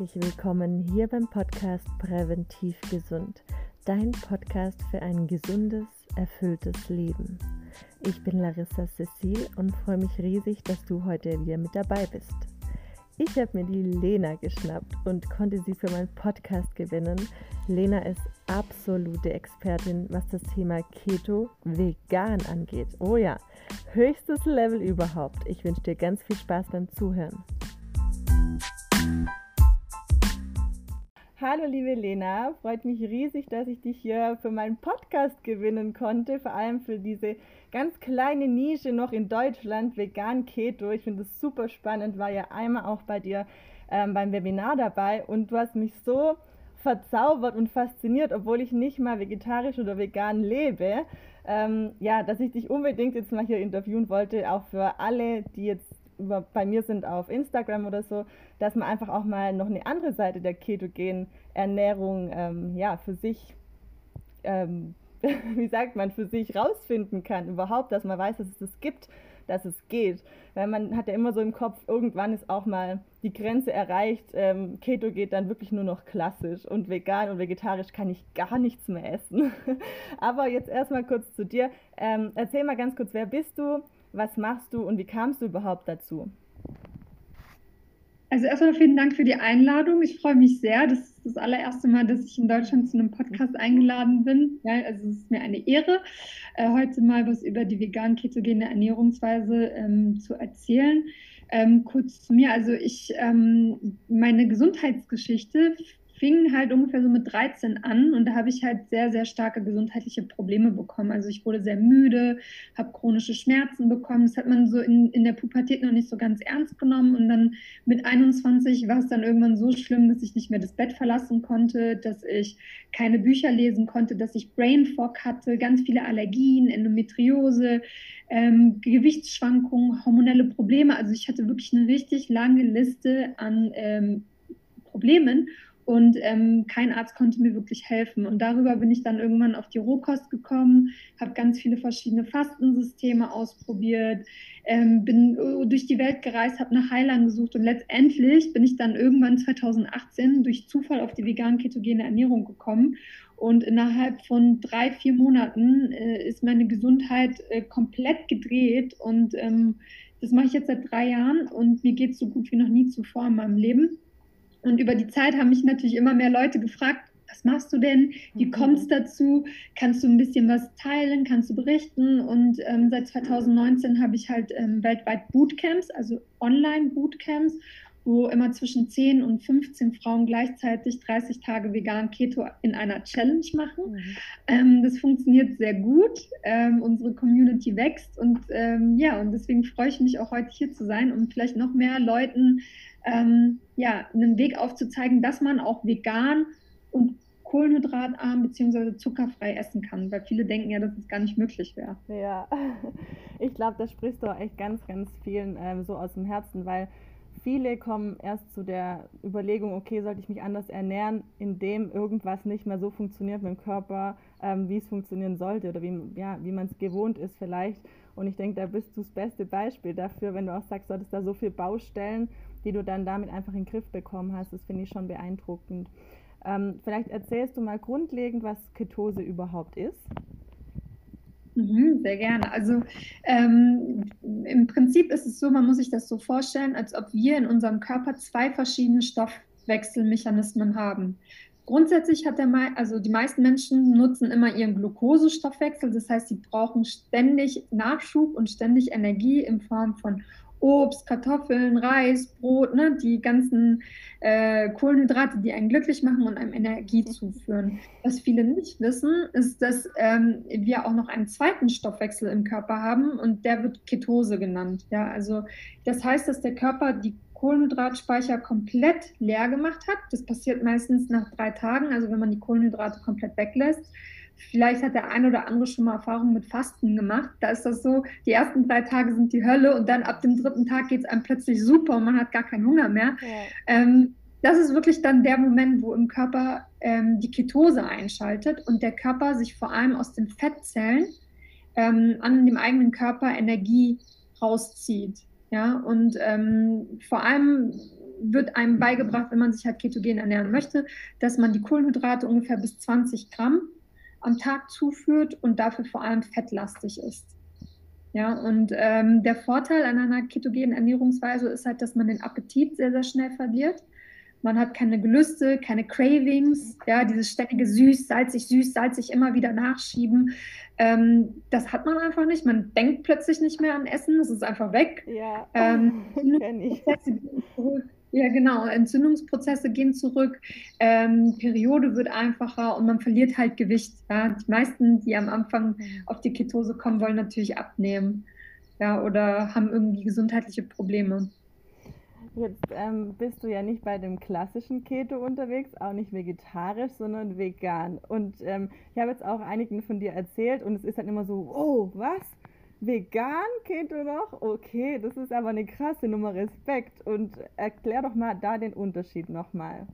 herzlich willkommen hier beim Podcast Präventiv Gesund, dein Podcast für ein gesundes, erfülltes Leben. Ich bin Larissa Cecil und freue mich riesig, dass du heute wieder mit dabei bist. Ich habe mir die Lena geschnappt und konnte sie für meinen Podcast gewinnen. Lena ist absolute Expertin, was das Thema Keto vegan angeht. Oh ja, höchstes Level überhaupt. Ich wünsche dir ganz viel Spaß beim Zuhören. Hallo liebe Lena, freut mich riesig, dass ich dich hier für meinen Podcast gewinnen konnte, vor allem für diese ganz kleine Nische noch in Deutschland, vegan Keto. Ich finde es super spannend, war ja einmal auch bei dir ähm, beim Webinar dabei und du hast mich so verzaubert und fasziniert, obwohl ich nicht mal vegetarisch oder vegan lebe. Ähm, ja, dass ich dich unbedingt jetzt mal hier interviewen wollte, auch für alle, die jetzt über, bei mir sind auf Instagram oder so, dass man einfach auch mal noch eine andere Seite der ketogenen Ernährung ähm, ja, für sich, ähm, wie sagt man, für sich rausfinden kann. Überhaupt, dass man weiß, dass es das gibt, dass es geht. Weil man hat ja immer so im Kopf, irgendwann ist auch mal die Grenze erreicht, ähm, Keto geht dann wirklich nur noch klassisch und vegan und vegetarisch kann ich gar nichts mehr essen. Aber jetzt erstmal kurz zu dir. Ähm, erzähl mal ganz kurz, wer bist du? Was machst du und wie kamst du überhaupt dazu? Also erstmal vielen Dank für die Einladung. Ich freue mich sehr. Das ist das allererste Mal, dass ich in Deutschland zu einem Podcast eingeladen bin. Ja, also es ist mir eine Ehre, äh, heute mal was über die vegan-ketogene Ernährungsweise ähm, zu erzählen. Ähm, kurz zu mir. Also ich, ähm, meine Gesundheitsgeschichte fing halt ungefähr so mit 13 an und da habe ich halt sehr, sehr starke gesundheitliche Probleme bekommen. Also ich wurde sehr müde, habe chronische Schmerzen bekommen. Das hat man so in, in der Pubertät noch nicht so ganz ernst genommen und dann mit 21 war es dann irgendwann so schlimm, dass ich nicht mehr das Bett verlassen konnte, dass ich keine Bücher lesen konnte, dass ich Brain Fog hatte, ganz viele Allergien, Endometriose, ähm, Gewichtsschwankungen, hormonelle Probleme. Also ich hatte wirklich eine richtig lange Liste an ähm, Problemen und ähm, kein Arzt konnte mir wirklich helfen. Und darüber bin ich dann irgendwann auf die Rohkost gekommen, habe ganz viele verschiedene Fastensysteme ausprobiert, ähm, bin äh, durch die Welt gereist, habe nach Heilern gesucht und letztendlich bin ich dann irgendwann 2018 durch Zufall auf die vegan-ketogene Ernährung gekommen. Und innerhalb von drei, vier Monaten äh, ist meine Gesundheit äh, komplett gedreht. Und ähm, das mache ich jetzt seit drei Jahren und mir geht es so gut wie noch nie zuvor in meinem Leben. Und über die Zeit haben mich natürlich immer mehr Leute gefragt, was machst du denn? Wie mhm. kommt es dazu? Kannst du ein bisschen was teilen? Kannst du berichten? Und ähm, seit 2019 habe ich halt ähm, weltweit Bootcamps, also Online-Bootcamps, wo immer zwischen 10 und 15 Frauen gleichzeitig 30 Tage vegan Keto in einer Challenge machen. Mhm. Ähm, das funktioniert sehr gut. Ähm, unsere Community wächst und ähm, ja, und deswegen freue ich mich auch heute hier zu sein, um vielleicht noch mehr Leuten ähm, ja, einen Weg aufzuzeigen, dass man auch vegan und kohlenhydratarm bzw. zuckerfrei essen kann, weil viele denken ja, dass es gar nicht möglich wäre. Ja, ich glaube, das sprichst du auch echt ganz, ganz vielen ähm, so aus dem Herzen, weil viele kommen erst zu der Überlegung, okay, sollte ich mich anders ernähren, indem irgendwas nicht mehr so funktioniert mit dem Körper, ähm, wie es funktionieren sollte oder wie, ja, wie man es gewohnt ist vielleicht. Und ich denke, da bist du das beste Beispiel dafür, wenn du auch sagst, du hattest da so viele Baustellen die du dann damit einfach in den Griff bekommen hast. Das finde ich schon beeindruckend. Ähm, vielleicht erzählst du mal grundlegend, was Ketose überhaupt ist. Mhm, sehr gerne. Also ähm, im Prinzip ist es so, man muss sich das so vorstellen, als ob wir in unserem Körper zwei verschiedene Stoffwechselmechanismen haben. Grundsätzlich hat der, also die meisten Menschen nutzen immer ihren Glukosestoffwechsel, das heißt, sie brauchen ständig Nachschub und ständig Energie in Form von Obst, Kartoffeln, Reis, Brot, ne, die ganzen äh, Kohlenhydrate, die einen glücklich machen und einem Energie zuführen. Was viele nicht wissen, ist, dass ähm, wir auch noch einen zweiten Stoffwechsel im Körper haben und der wird Ketose genannt. Ja, also das heißt, dass der Körper die Kohlenhydratspeicher komplett leer gemacht hat. Das passiert meistens nach drei Tagen, also wenn man die Kohlenhydrate komplett weglässt. Vielleicht hat der ein oder andere schon mal Erfahrung mit Fasten gemacht. Da ist das so, die ersten drei Tage sind die Hölle und dann ab dem dritten Tag geht es einem plötzlich super und man hat gar keinen Hunger mehr. Ja. Ähm, das ist wirklich dann der Moment, wo im Körper ähm, die Ketose einschaltet und der Körper sich vor allem aus den Fettzellen ähm, an dem eigenen Körper Energie rauszieht. Ja, und ähm, vor allem wird einem beigebracht, wenn man sich halt ketogen ernähren möchte, dass man die Kohlenhydrate ungefähr bis 20 Gramm am Tag zuführt und dafür vor allem fettlastig ist. Ja, und ähm, der Vorteil an einer ketogenen Ernährungsweise ist halt, dass man den Appetit sehr, sehr schnell verliert. Man hat keine Gelüste, keine Cravings, ja, dieses ständige süß, salzig, süß, salzig immer wieder nachschieben. Ähm, das hat man einfach nicht. Man denkt plötzlich nicht mehr an Essen, es ist einfach weg. Ja, ähm, kenne ich. Ja, genau. Entzündungsprozesse gehen zurück, ähm, Periode wird einfacher und man verliert halt Gewicht. Ja. Die meisten, die am Anfang mhm. auf die Ketose kommen, wollen natürlich abnehmen ja, oder haben irgendwie gesundheitliche Probleme. Jetzt ähm, bist du ja nicht bei dem klassischen Keto unterwegs, auch nicht vegetarisch, sondern vegan. Und ähm, ich habe jetzt auch einigen von dir erzählt und es ist dann immer so, oh, was? Vegan Keto noch? Okay, das ist aber eine krasse Nummer Respekt. Und erklär doch mal da den Unterschied nochmal.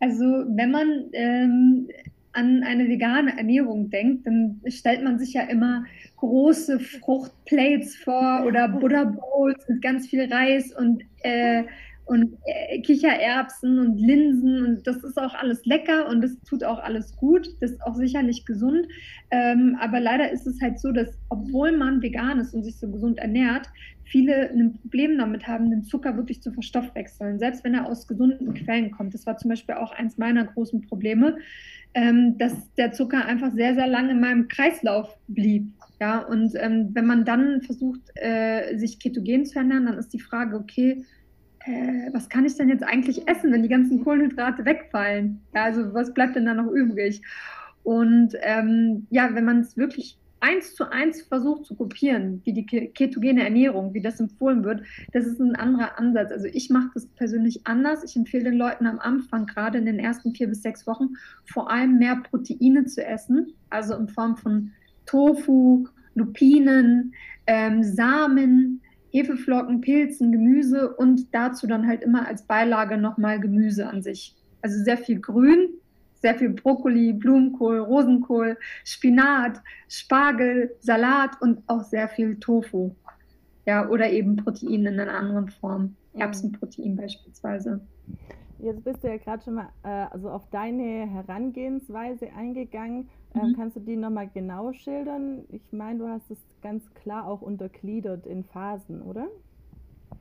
Also, wenn man ähm, an eine vegane Ernährung denkt, dann stellt man sich ja immer große Fruchtplates vor oder Buddha Bowls mit ganz viel Reis und äh, und äh, Kichererbsen und Linsen und das ist auch alles lecker und das tut auch alles gut, das ist auch sicherlich gesund. Ähm, aber leider ist es halt so, dass obwohl man vegan ist und sich so gesund ernährt, viele ein Problem damit haben, den Zucker wirklich zu verstoffwechseln, selbst wenn er aus gesunden Quellen kommt. Das war zum Beispiel auch eins meiner großen Probleme, ähm, dass der Zucker einfach sehr, sehr lange in meinem Kreislauf blieb. Ja, und ähm, wenn man dann versucht, äh, sich ketogen zu ernähren, dann ist die Frage, okay, äh, was kann ich denn jetzt eigentlich essen, wenn die ganzen Kohlenhydrate wegfallen? Ja, also was bleibt denn da noch übrig? Und ähm, ja, wenn man es wirklich eins zu eins versucht zu kopieren, wie die ketogene Ernährung, wie das empfohlen wird, das ist ein anderer Ansatz. Also ich mache das persönlich anders. Ich empfehle den Leuten am Anfang, gerade in den ersten vier bis sechs Wochen, vor allem mehr Proteine zu essen, also in Form von Tofu, Lupinen, ähm, Samen, Hefeflocken, Pilzen, Gemüse und dazu dann halt immer als Beilage nochmal Gemüse an sich. Also sehr viel Grün, sehr viel Brokkoli, Blumenkohl, Rosenkohl, Spinat, Spargel, Salat und auch sehr viel Tofu. Ja, oder eben Protein in einer anderen Form. Mhm. Erbsenprotein beispielsweise. Jetzt bist du ja gerade schon mal äh, also auf deine Herangehensweise eingegangen. Ähm, mhm. kannst du die nochmal genau schildern? Ich meine, du hast es ganz klar auch untergliedert in Phasen, oder?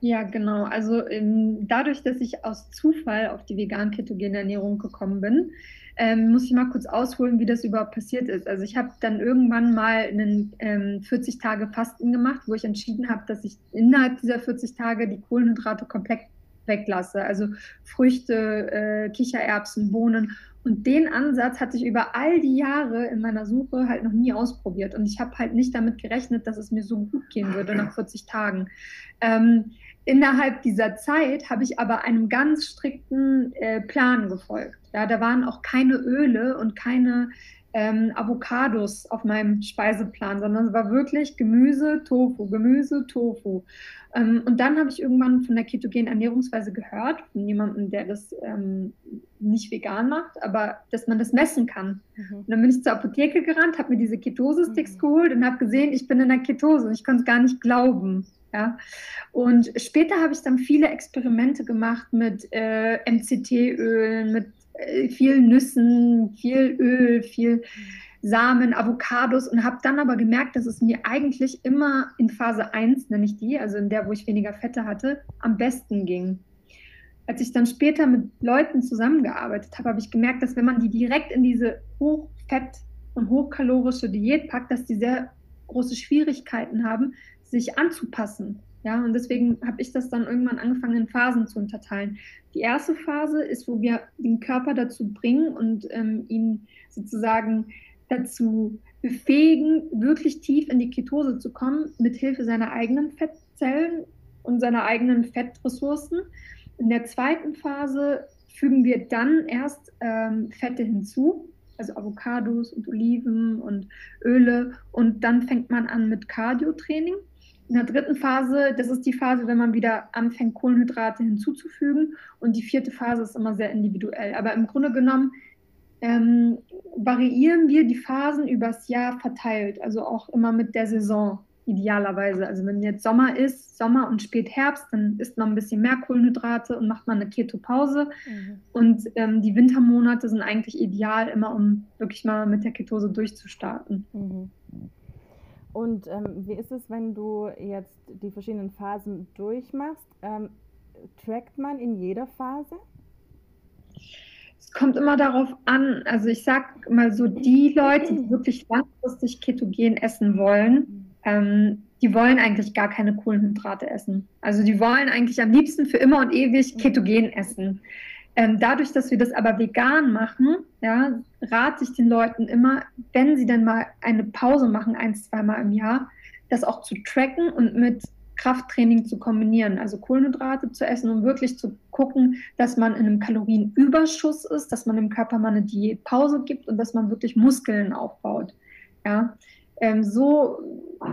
Ja, genau. Also ähm, dadurch, dass ich aus Zufall auf die vegan-ketogene Ernährung gekommen bin, ähm, muss ich mal kurz ausholen, wie das überhaupt passiert ist. Also ich habe dann irgendwann mal einen ähm, 40 Tage Fasten gemacht, wo ich entschieden habe, dass ich innerhalb dieser 40 Tage die Kohlenhydrate komplett weglasse. Also Früchte, äh, Kichererbsen, Bohnen. Und den Ansatz hatte ich über all die Jahre in meiner Suche halt noch nie ausprobiert. Und ich habe halt nicht damit gerechnet, dass es mir so gut gehen würde nach 40 Tagen. Ähm, innerhalb dieser Zeit habe ich aber einem ganz strikten äh, Plan gefolgt. Ja, da waren auch keine Öle und keine ähm, Avocados auf meinem Speiseplan, sondern es war wirklich Gemüse, Tofu, Gemüse, Tofu. Ähm, und dann habe ich irgendwann von der ketogenen Ernährungsweise gehört, von jemandem, der das ähm, nicht vegan macht, aber dass man das messen kann. Mhm. Und dann bin ich zur Apotheke gerannt, habe mir diese Ketose-Sticks mhm. geholt und habe gesehen, ich bin in der Ketose. Ich konnte es gar nicht glauben. Ja? Und später habe ich dann viele Experimente gemacht mit äh, MCT-Ölen, mit viel Nüssen, viel Öl, viel Samen, Avocados und habe dann aber gemerkt, dass es mir eigentlich immer in Phase 1, nenne ich die, also in der, wo ich weniger Fette hatte, am besten ging. Als ich dann später mit Leuten zusammengearbeitet habe, habe ich gemerkt, dass wenn man die direkt in diese hochfett- und hochkalorische Diät packt, dass die sehr große Schwierigkeiten haben, sich anzupassen. Ja, und deswegen habe ich das dann irgendwann angefangen, in Phasen zu unterteilen. Die erste Phase ist, wo wir den Körper dazu bringen und ähm, ihn sozusagen dazu befähigen, wirklich tief in die Ketose zu kommen, mit Hilfe seiner eigenen Fettzellen und seiner eigenen Fettressourcen. In der zweiten Phase fügen wir dann erst ähm, Fette hinzu, also Avocados und Oliven und Öle. Und dann fängt man an mit Cardio-Training. In der dritten Phase, das ist die Phase, wenn man wieder anfängt, Kohlenhydrate hinzuzufügen. Und die vierte Phase ist immer sehr individuell. Aber im Grunde genommen ähm, variieren wir die Phasen übers Jahr verteilt, also auch immer mit der Saison. idealerweise. Also wenn jetzt Sommer ist, Sommer und Spätherbst, dann isst man ein bisschen mehr Kohlenhydrate und macht man eine Ketopause. Mhm. Und ähm, die Wintermonate sind eigentlich ideal, immer um wirklich mal mit der Ketose durchzustarten. Mhm. Und ähm, wie ist es, wenn du jetzt die verschiedenen Phasen durchmachst? Ähm, trackt man in jeder Phase? Es kommt immer darauf an. Also ich sag mal so, die Leute, die wirklich langfristig ketogen essen wollen, ähm, die wollen eigentlich gar keine Kohlenhydrate essen. Also die wollen eigentlich am liebsten für immer und ewig ketogen essen. Ähm, dadurch, dass wir das aber vegan machen, ja, rate ich den Leuten immer, wenn sie dann mal eine Pause machen, ein, zweimal im Jahr, das auch zu tracken und mit Krafttraining zu kombinieren, also Kohlenhydrate zu essen, um wirklich zu gucken, dass man in einem Kalorienüberschuss ist, dass man dem Körper mal eine Diätpause gibt und dass man wirklich Muskeln aufbaut. Ja, ähm, so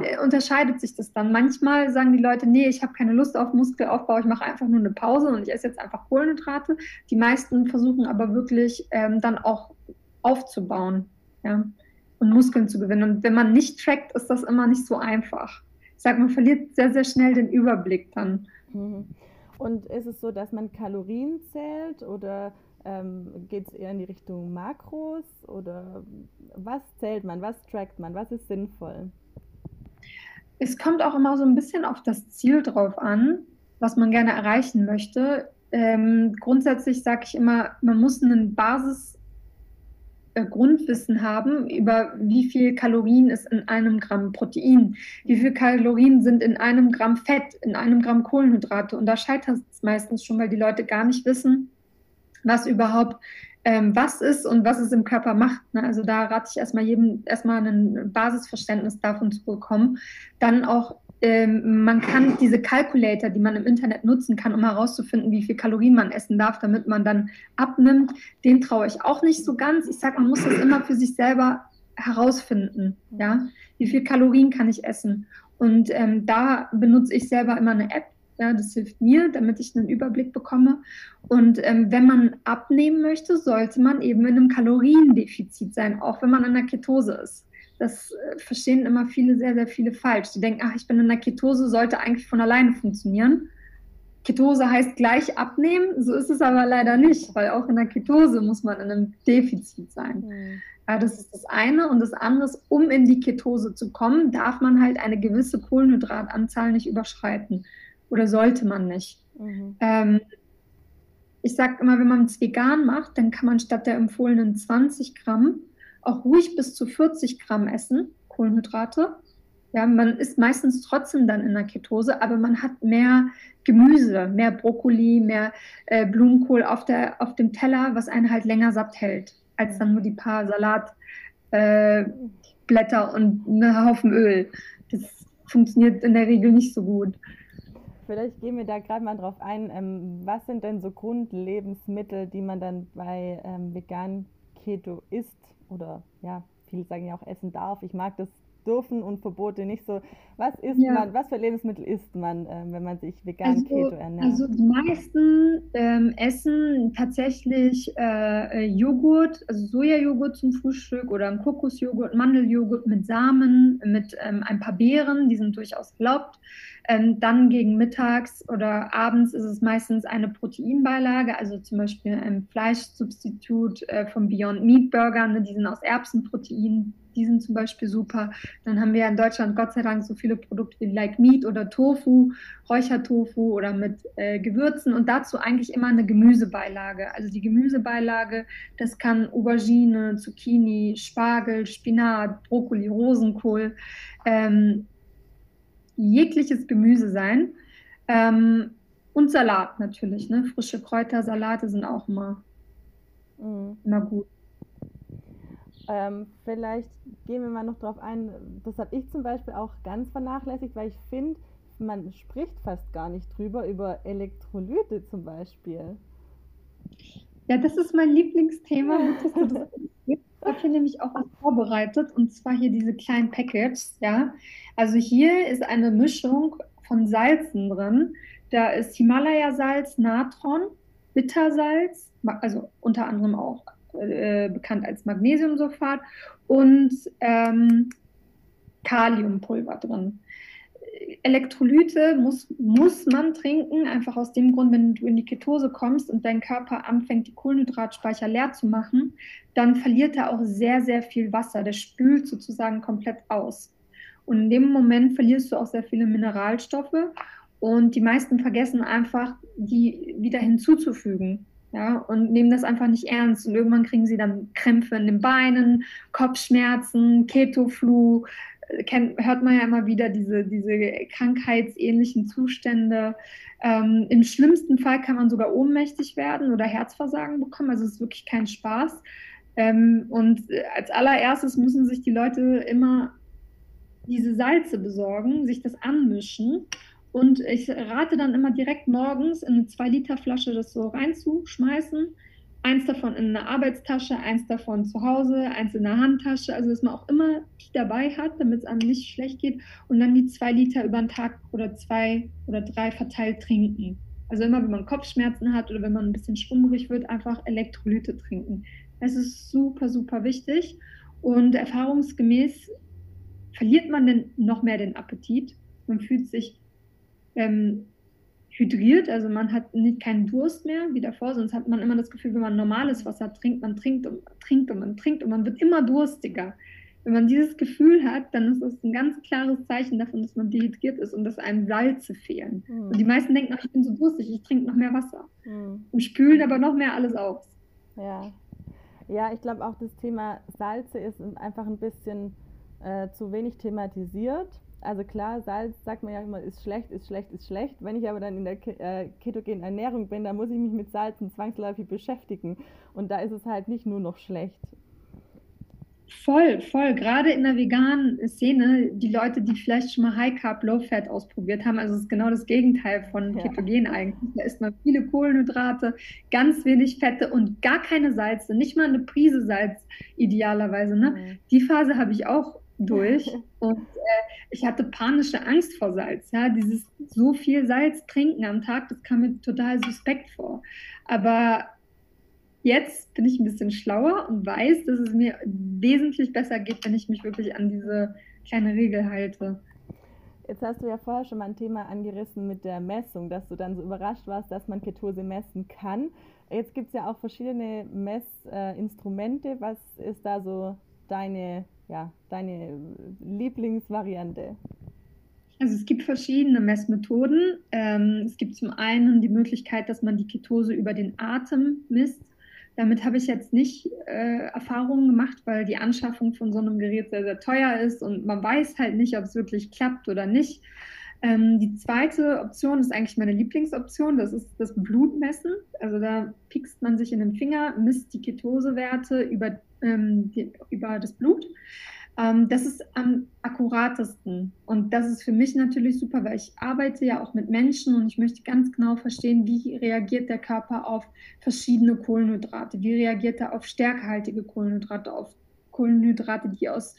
äh, unterscheidet sich das dann. Manchmal sagen die Leute, nee, ich habe keine Lust auf Muskelaufbau, ich mache einfach nur eine Pause und ich esse jetzt einfach Kohlenhydrate. Die meisten versuchen aber wirklich ähm, dann auch aufzubauen ja, und Muskeln zu gewinnen. Und wenn man nicht trackt, ist das immer nicht so einfach. Ich sage, man verliert sehr, sehr schnell den Überblick dann. Mhm. Und ist es so, dass man Kalorien zählt oder ähm, Geht es eher in die Richtung Makros oder was zählt man, was trackt man, was ist sinnvoll? Es kommt auch immer so ein bisschen auf das Ziel drauf an, was man gerne erreichen möchte. Ähm, grundsätzlich sage ich immer, man muss einen Basis äh, haben über wie viel Kalorien ist in einem Gramm Protein, wie viel Kalorien sind in einem Gramm Fett, in einem Gramm Kohlenhydrate. Und da scheitert es meistens schon, weil die Leute gar nicht wissen, was überhaupt ähm, was ist und was es im Körper macht. Ne? Also da rate ich erstmal jedem erstmal ein Basisverständnis davon zu bekommen. Dann auch ähm, man kann diese Calculator, die man im Internet nutzen kann, um herauszufinden, wie viel Kalorien man essen darf, damit man dann abnimmt, den traue ich auch nicht so ganz. Ich sage, man muss das immer für sich selber herausfinden. Ja? Wie viel Kalorien kann ich essen? Und ähm, da benutze ich selber immer eine App, ja, das hilft mir, damit ich einen Überblick bekomme. Und ähm, wenn man abnehmen möchte, sollte man eben in einem Kaloriendefizit sein, auch wenn man in der Ketose ist. Das äh, verstehen immer viele, sehr, sehr viele falsch. Die denken, ach, ich bin in der Ketose, sollte eigentlich von alleine funktionieren. Ketose heißt gleich abnehmen, so ist es aber leider nicht, weil auch in der Ketose muss man in einem Defizit sein. Mhm. Ja, das ist das eine. Und das andere ist, um in die Ketose zu kommen, darf man halt eine gewisse Kohlenhydratanzahl nicht überschreiten oder sollte man nicht. Mhm. Ähm, ich sage immer, wenn man es vegan macht, dann kann man statt der empfohlenen 20 Gramm auch ruhig bis zu 40 Gramm essen, Kohlenhydrate. Ja, man ist meistens trotzdem dann in der Ketose, aber man hat mehr Gemüse, mehr Brokkoli, mehr äh, Blumenkohl auf, der, auf dem Teller, was einen halt länger satt hält, als dann nur die paar Salatblätter äh, und einen Haufen Öl. Das funktioniert in der Regel nicht so gut. Vielleicht gehen wir da gerade mal drauf ein. Ähm, was sind denn so Grundlebensmittel, die man dann bei ähm, vegan Keto isst oder ja, viele sagen ja auch essen darf. Ich mag das dürfen und Verbote nicht so. Was isst ja. man, was für Lebensmittel isst man, äh, wenn man sich vegan also, Keto ernährt? Also die meisten ähm, essen tatsächlich äh, Joghurt, also Sojajoghurt zum Frühstück oder ein Kokosjoghurt, Mandeljoghurt mit Samen, mit ähm, ein paar Beeren, die sind durchaus erlaubt. Ähm, dann gegen mittags oder abends ist es meistens eine Proteinbeilage, also zum Beispiel ein Fleischsubstitut äh, vom Beyond Meat Burger, ne, die sind aus Erbsenprotein, die sind zum Beispiel super. Dann haben wir in Deutschland Gott sei Dank so viele Produkte wie Like Meat oder Tofu, Räuchertofu oder mit äh, Gewürzen und dazu eigentlich immer eine Gemüsebeilage. Also die Gemüsebeilage, das kann Aubergine, Zucchini, Spargel, Spinat, Brokkoli, Rosenkohl. Ähm, jegliches Gemüse sein. Ähm, und Salat natürlich, ne? Frische Kräuter, Salate sind auch immer, mhm. immer gut. Ähm, vielleicht gehen wir mal noch darauf ein, das habe ich zum Beispiel auch ganz vernachlässigt, weil ich finde, man spricht fast gar nicht drüber, über Elektrolyte zum Beispiel. Ja, das ist mein Lieblingsthema. Dass du das dafür nämlich auch was vorbereitet und zwar hier diese kleinen Packets. Ja, also hier ist eine Mischung von Salzen drin. Da ist Himalaya-Salz, Natron, Bittersalz, also unter anderem auch äh, bekannt als Magnesiumsulfat und ähm, Kaliumpulver drin. Elektrolyte muss, muss man trinken, einfach aus dem Grund, wenn du in die Ketose kommst und dein Körper anfängt, die Kohlenhydratspeicher leer zu machen, dann verliert er auch sehr, sehr viel Wasser. Der spült sozusagen komplett aus. Und in dem Moment verlierst du auch sehr viele Mineralstoffe und die meisten vergessen einfach, die wieder hinzuzufügen. Ja, und nehmen das einfach nicht ernst. Und irgendwann kriegen sie dann Krämpfe in den Beinen, Kopfschmerzen, Ketoflu, kennt, hört man ja immer wieder diese, diese krankheitsähnlichen Zustände. Ähm, Im schlimmsten Fall kann man sogar ohnmächtig werden oder Herzversagen bekommen. Also es ist wirklich kein Spaß. Ähm, und als allererstes müssen sich die Leute immer diese Salze besorgen, sich das anmischen. Und ich rate dann immer direkt morgens in eine 2-Liter-Flasche das so reinzuschmeißen eins davon in einer Arbeitstasche, eins davon zu Hause, eins in der Handtasche, also dass man auch immer die dabei hat, damit es einem nicht schlecht geht und dann die zwei Liter über den Tag oder zwei oder drei verteilt trinken. Also immer, wenn man Kopfschmerzen hat oder wenn man ein bisschen schwummrig wird, einfach Elektrolyte trinken. Das ist super, super wichtig und erfahrungsgemäß verliert man dann noch mehr den Appetit. Man fühlt sich ähm, hydriert, also man hat nicht keinen Durst mehr wie davor, sonst hat man immer das Gefühl, wenn man normales Wasser trinkt, man trinkt und trinkt und man trinkt und man wird immer durstiger. Wenn man dieses Gefühl hat, dann ist das ein ganz klares Zeichen davon, dass man dehydriert ist und dass einem Salze fehlen. Mhm. Und die meisten denken, ach, ich bin so durstig, ich trinke noch mehr Wasser. Mhm. Und spülen aber noch mehr alles aus. Ja, ja ich glaube auch das Thema Salze ist einfach ein bisschen äh, zu wenig thematisiert also klar, Salz sagt man ja immer, ist schlecht, ist schlecht, ist schlecht. Wenn ich aber dann in der äh, ketogenen Ernährung bin, dann muss ich mich mit Salzen zwangsläufig beschäftigen. Und da ist es halt nicht nur noch schlecht. Voll, voll. Gerade in der veganen Szene, die Leute, die vielleicht schon mal High Carb, Low Fat ausprobiert haben, also es ist genau das Gegenteil von Ketogen ja. eigentlich. Da isst man viele Kohlenhydrate, ganz wenig Fette und gar keine Salze, nicht mal eine Prise Salz idealerweise. Ne? Mhm. Die Phase habe ich auch durch und äh, ich hatte panische Angst vor Salz. Ja, dieses so viel Salz trinken am Tag, das kam mir total suspekt vor. Aber jetzt bin ich ein bisschen schlauer und weiß, dass es mir wesentlich besser geht, wenn ich mich wirklich an diese kleine Regel halte. Jetzt hast du ja vorher schon mal ein Thema angerissen mit der Messung, dass du dann so überrascht warst, dass man Ketose messen kann. Jetzt gibt es ja auch verschiedene Messinstrumente. Was ist da so deine ja, deine Lieblingsvariante? Also es gibt verschiedene Messmethoden. Ähm, es gibt zum einen die Möglichkeit, dass man die Ketose über den Atem misst. Damit habe ich jetzt nicht äh, Erfahrungen gemacht, weil die Anschaffung von so einem Gerät sehr, sehr teuer ist und man weiß halt nicht, ob es wirklich klappt oder nicht. Ähm, die zweite Option ist eigentlich meine Lieblingsoption, das ist das Blutmessen. Also da piekst man sich in den Finger, misst die Ketosewerte über ähm, die, über das Blut. Ähm, das ist am akkuratesten. Und das ist für mich natürlich super, weil ich arbeite ja auch mit Menschen und ich möchte ganz genau verstehen, wie reagiert der Körper auf verschiedene Kohlenhydrate, wie reagiert er auf stärkehaltige Kohlenhydrate, auf Kohlenhydrate, die aus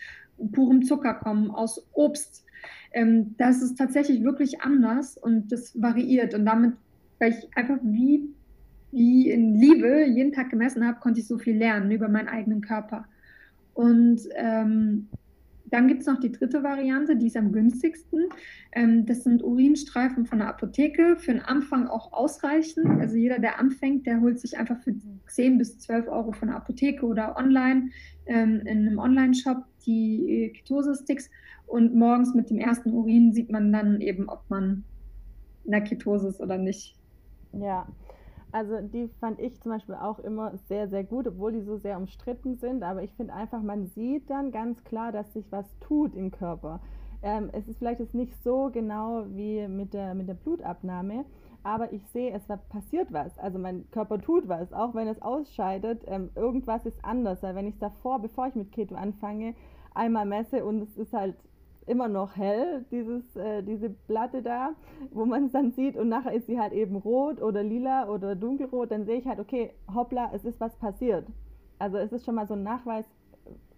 purem Zucker kommen, aus Obst. Ähm, das ist tatsächlich wirklich anders und das variiert. Und damit, weil ich einfach wie wie in Liebe jeden Tag gemessen habe, konnte ich so viel lernen über meinen eigenen Körper. Und ähm, dann gibt es noch die dritte Variante, die ist am günstigsten. Ähm, das sind Urinstreifen von der Apotheke, für den Anfang auch ausreichend. Also jeder, der anfängt, der holt sich einfach für 10 bis 12 Euro von der Apotheke oder online ähm, in einem Online-Shop die Ketose-Sticks. Und morgens mit dem ersten Urin sieht man dann eben, ob man in der Ketose ist oder nicht. Ja, also die fand ich zum Beispiel auch immer sehr, sehr gut, obwohl die so sehr umstritten sind. Aber ich finde einfach, man sieht dann ganz klar, dass sich was tut im Körper. Ähm, es ist vielleicht jetzt nicht so genau wie mit der, mit der Blutabnahme, aber ich sehe, es passiert was. Also mein Körper tut was, auch wenn es ausscheidet. Ähm, irgendwas ist anders, weil wenn ich davor, bevor ich mit Keto anfange, einmal messe und es ist halt immer noch hell, dieses, äh, diese Platte da, wo man es dann sieht und nachher ist sie halt eben rot oder lila oder dunkelrot, dann sehe ich halt, okay, hoppla, es ist was passiert. Also es ist schon mal so ein Nachweis,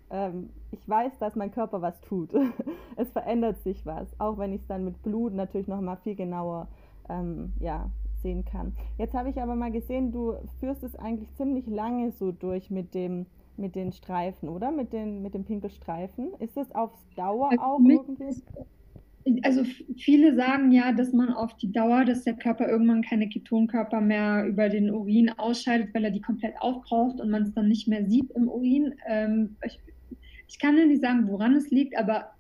ähm, ich weiß, dass mein Körper was tut. es verändert sich was, auch wenn ich es dann mit Blut natürlich noch mal viel genauer ähm, ja, sehen kann. Jetzt habe ich aber mal gesehen, du führst es eigentlich ziemlich lange so durch mit dem mit den Streifen, oder? Mit den, mit den Pinkelstreifen. Ist das auf Dauer also auch irgendwie? also viele sagen ja, dass man auf die Dauer, dass der Körper irgendwann keine Ketonkörper mehr über den Urin ausscheidet, weil er die komplett aufbraucht und man es dann nicht mehr sieht im Urin. Ähm, ich, ich kann ja nicht sagen, woran es liegt, aber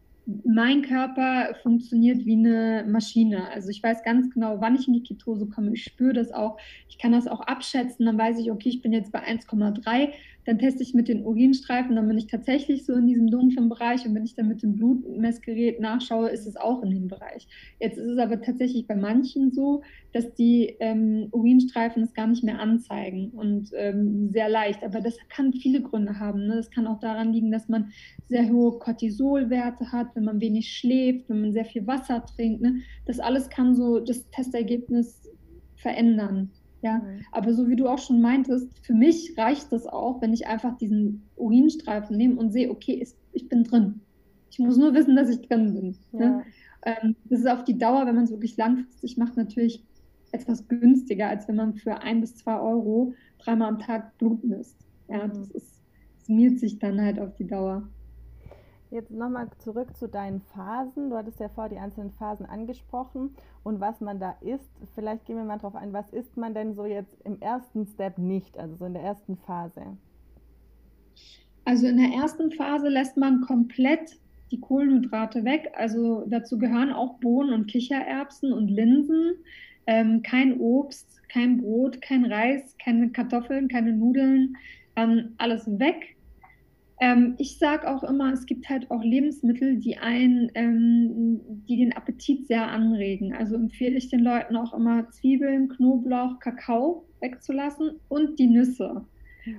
mein Körper funktioniert wie eine Maschine. Also ich weiß ganz genau, wann ich in die Ketose komme. Ich spüre das auch. Ich kann das auch abschätzen. Dann weiß ich, okay, ich bin jetzt bei 1,3 dann teste ich mit den Urinstreifen, dann bin ich tatsächlich so in diesem dunklen Bereich und wenn ich dann mit dem Blutmessgerät nachschaue, ist es auch in dem Bereich. Jetzt ist es aber tatsächlich bei manchen so, dass die ähm, Urinstreifen es gar nicht mehr anzeigen und ähm, sehr leicht. Aber das kann viele Gründe haben. Ne? Das kann auch daran liegen, dass man sehr hohe Cortisolwerte hat, wenn man wenig schläft, wenn man sehr viel Wasser trinkt. Ne? Das alles kann so das Testergebnis verändern. Ja, mhm. aber so wie du auch schon meintest, für mich reicht das auch, wenn ich einfach diesen Urinstreifen nehme und sehe, okay, ich bin drin. Ich muss nur wissen, dass ich drin bin. Ne? Ja. Ne? Ähm, das ist auf die Dauer, wenn man es wirklich langfristig macht, natürlich etwas günstiger, als wenn man für ein bis zwei Euro dreimal am Tag Blut misst. Ja, mhm. das ist, summiert sich dann halt auf die Dauer. Jetzt nochmal zurück zu deinen Phasen. Du hattest ja vor die einzelnen Phasen angesprochen und was man da isst. Vielleicht gehen wir mal drauf ein, was isst man denn so jetzt im ersten Step nicht, also so in der ersten Phase? Also in der ersten Phase lässt man komplett die Kohlenhydrate weg. Also dazu gehören auch Bohnen und Kichererbsen und Linsen. Ähm, kein Obst, kein Brot, kein Reis, keine Kartoffeln, keine Nudeln. Ähm, alles weg ähm, ich sage auch immer, es gibt halt auch Lebensmittel, die einen, ähm, die den Appetit sehr anregen. Also empfehle ich den Leuten auch immer Zwiebeln, Knoblauch, Kakao wegzulassen und die Nüsse.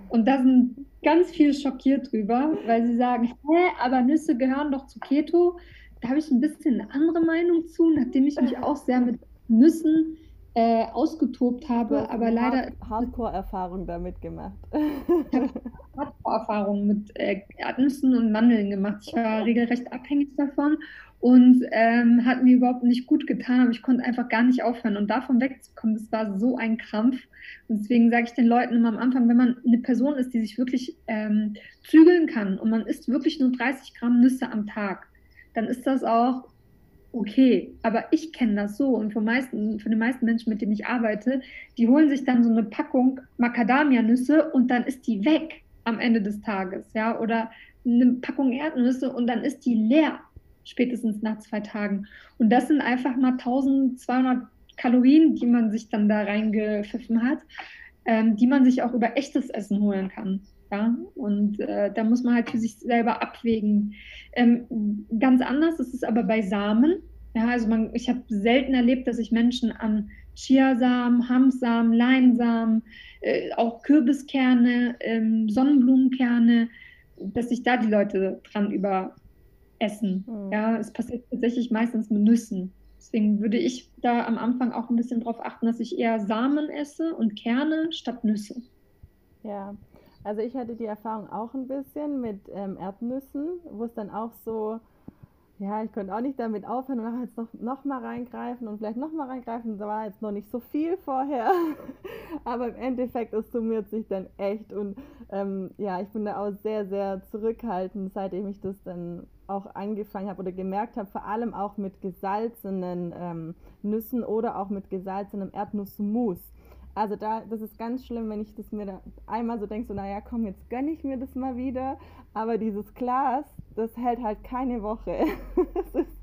Und da sind ganz viele schockiert drüber, weil sie sagen, hä, aber Nüsse gehören doch zu Keto. Da habe ich ein bisschen eine andere Meinung zu, nachdem ich mich auch sehr mit Nüssen äh, ausgetobt habe, aber leider. Hardcore-Erfahrung damit gemacht. ich habe Hardcore-Erfahrung mit äh, Erdnüssen und Mandeln gemacht. Ich war regelrecht abhängig davon und ähm, hat mir überhaupt nicht gut getan, aber ich konnte einfach gar nicht aufhören. Und davon wegzukommen, das war so ein Krampf. Und deswegen sage ich den Leuten immer am Anfang, wenn man eine Person ist, die sich wirklich ähm, zügeln kann und man isst wirklich nur 30 Gramm Nüsse am Tag, dann ist das auch okay, aber ich kenne das so und von, meisten, von den meisten Menschen, mit denen ich arbeite, die holen sich dann so eine Packung Macadamia-Nüsse und dann ist die weg am Ende des Tages, ja, oder eine Packung Erdnüsse und dann ist die leer, spätestens nach zwei Tagen. Und das sind einfach mal 1200 Kalorien, die man sich dann da reingepfiffen hat, ähm, die man sich auch über echtes Essen holen kann. Ja, und äh, da muss man halt für sich selber abwägen. Ähm, ganz anders ist es aber bei Samen. Ja, also man, ich habe selten erlebt, dass sich Menschen an Chiasamen, Hanfsamen, Leinsamen, äh, auch Kürbiskerne, ähm, Sonnenblumenkerne, dass sich da die Leute dran überessen. Mhm. Ja, es passiert tatsächlich meistens mit Nüssen. Deswegen würde ich da am Anfang auch ein bisschen darauf achten, dass ich eher Samen esse und Kerne statt Nüsse. Ja, also ich hatte die Erfahrung auch ein bisschen mit ähm, Erdnüssen, wo es dann auch so, ja, ich konnte auch nicht damit aufhören und nachher jetzt noch, noch mal reingreifen und vielleicht noch mal reingreifen. Da war jetzt noch nicht so viel vorher, aber im Endeffekt, es summiert sich dann echt und ähm, ja, ich bin da auch sehr, sehr zurückhaltend, seitdem ich das dann auch angefangen habe oder gemerkt habe, vor allem auch mit gesalzenen ähm, Nüssen oder auch mit gesalzenem Erdnussmus also da, das ist ganz schlimm, wenn ich das mir einmal so denke, so naja, komm, jetzt gönne ich mir das mal wieder. Aber dieses Glas, das hält halt keine Woche. das ist,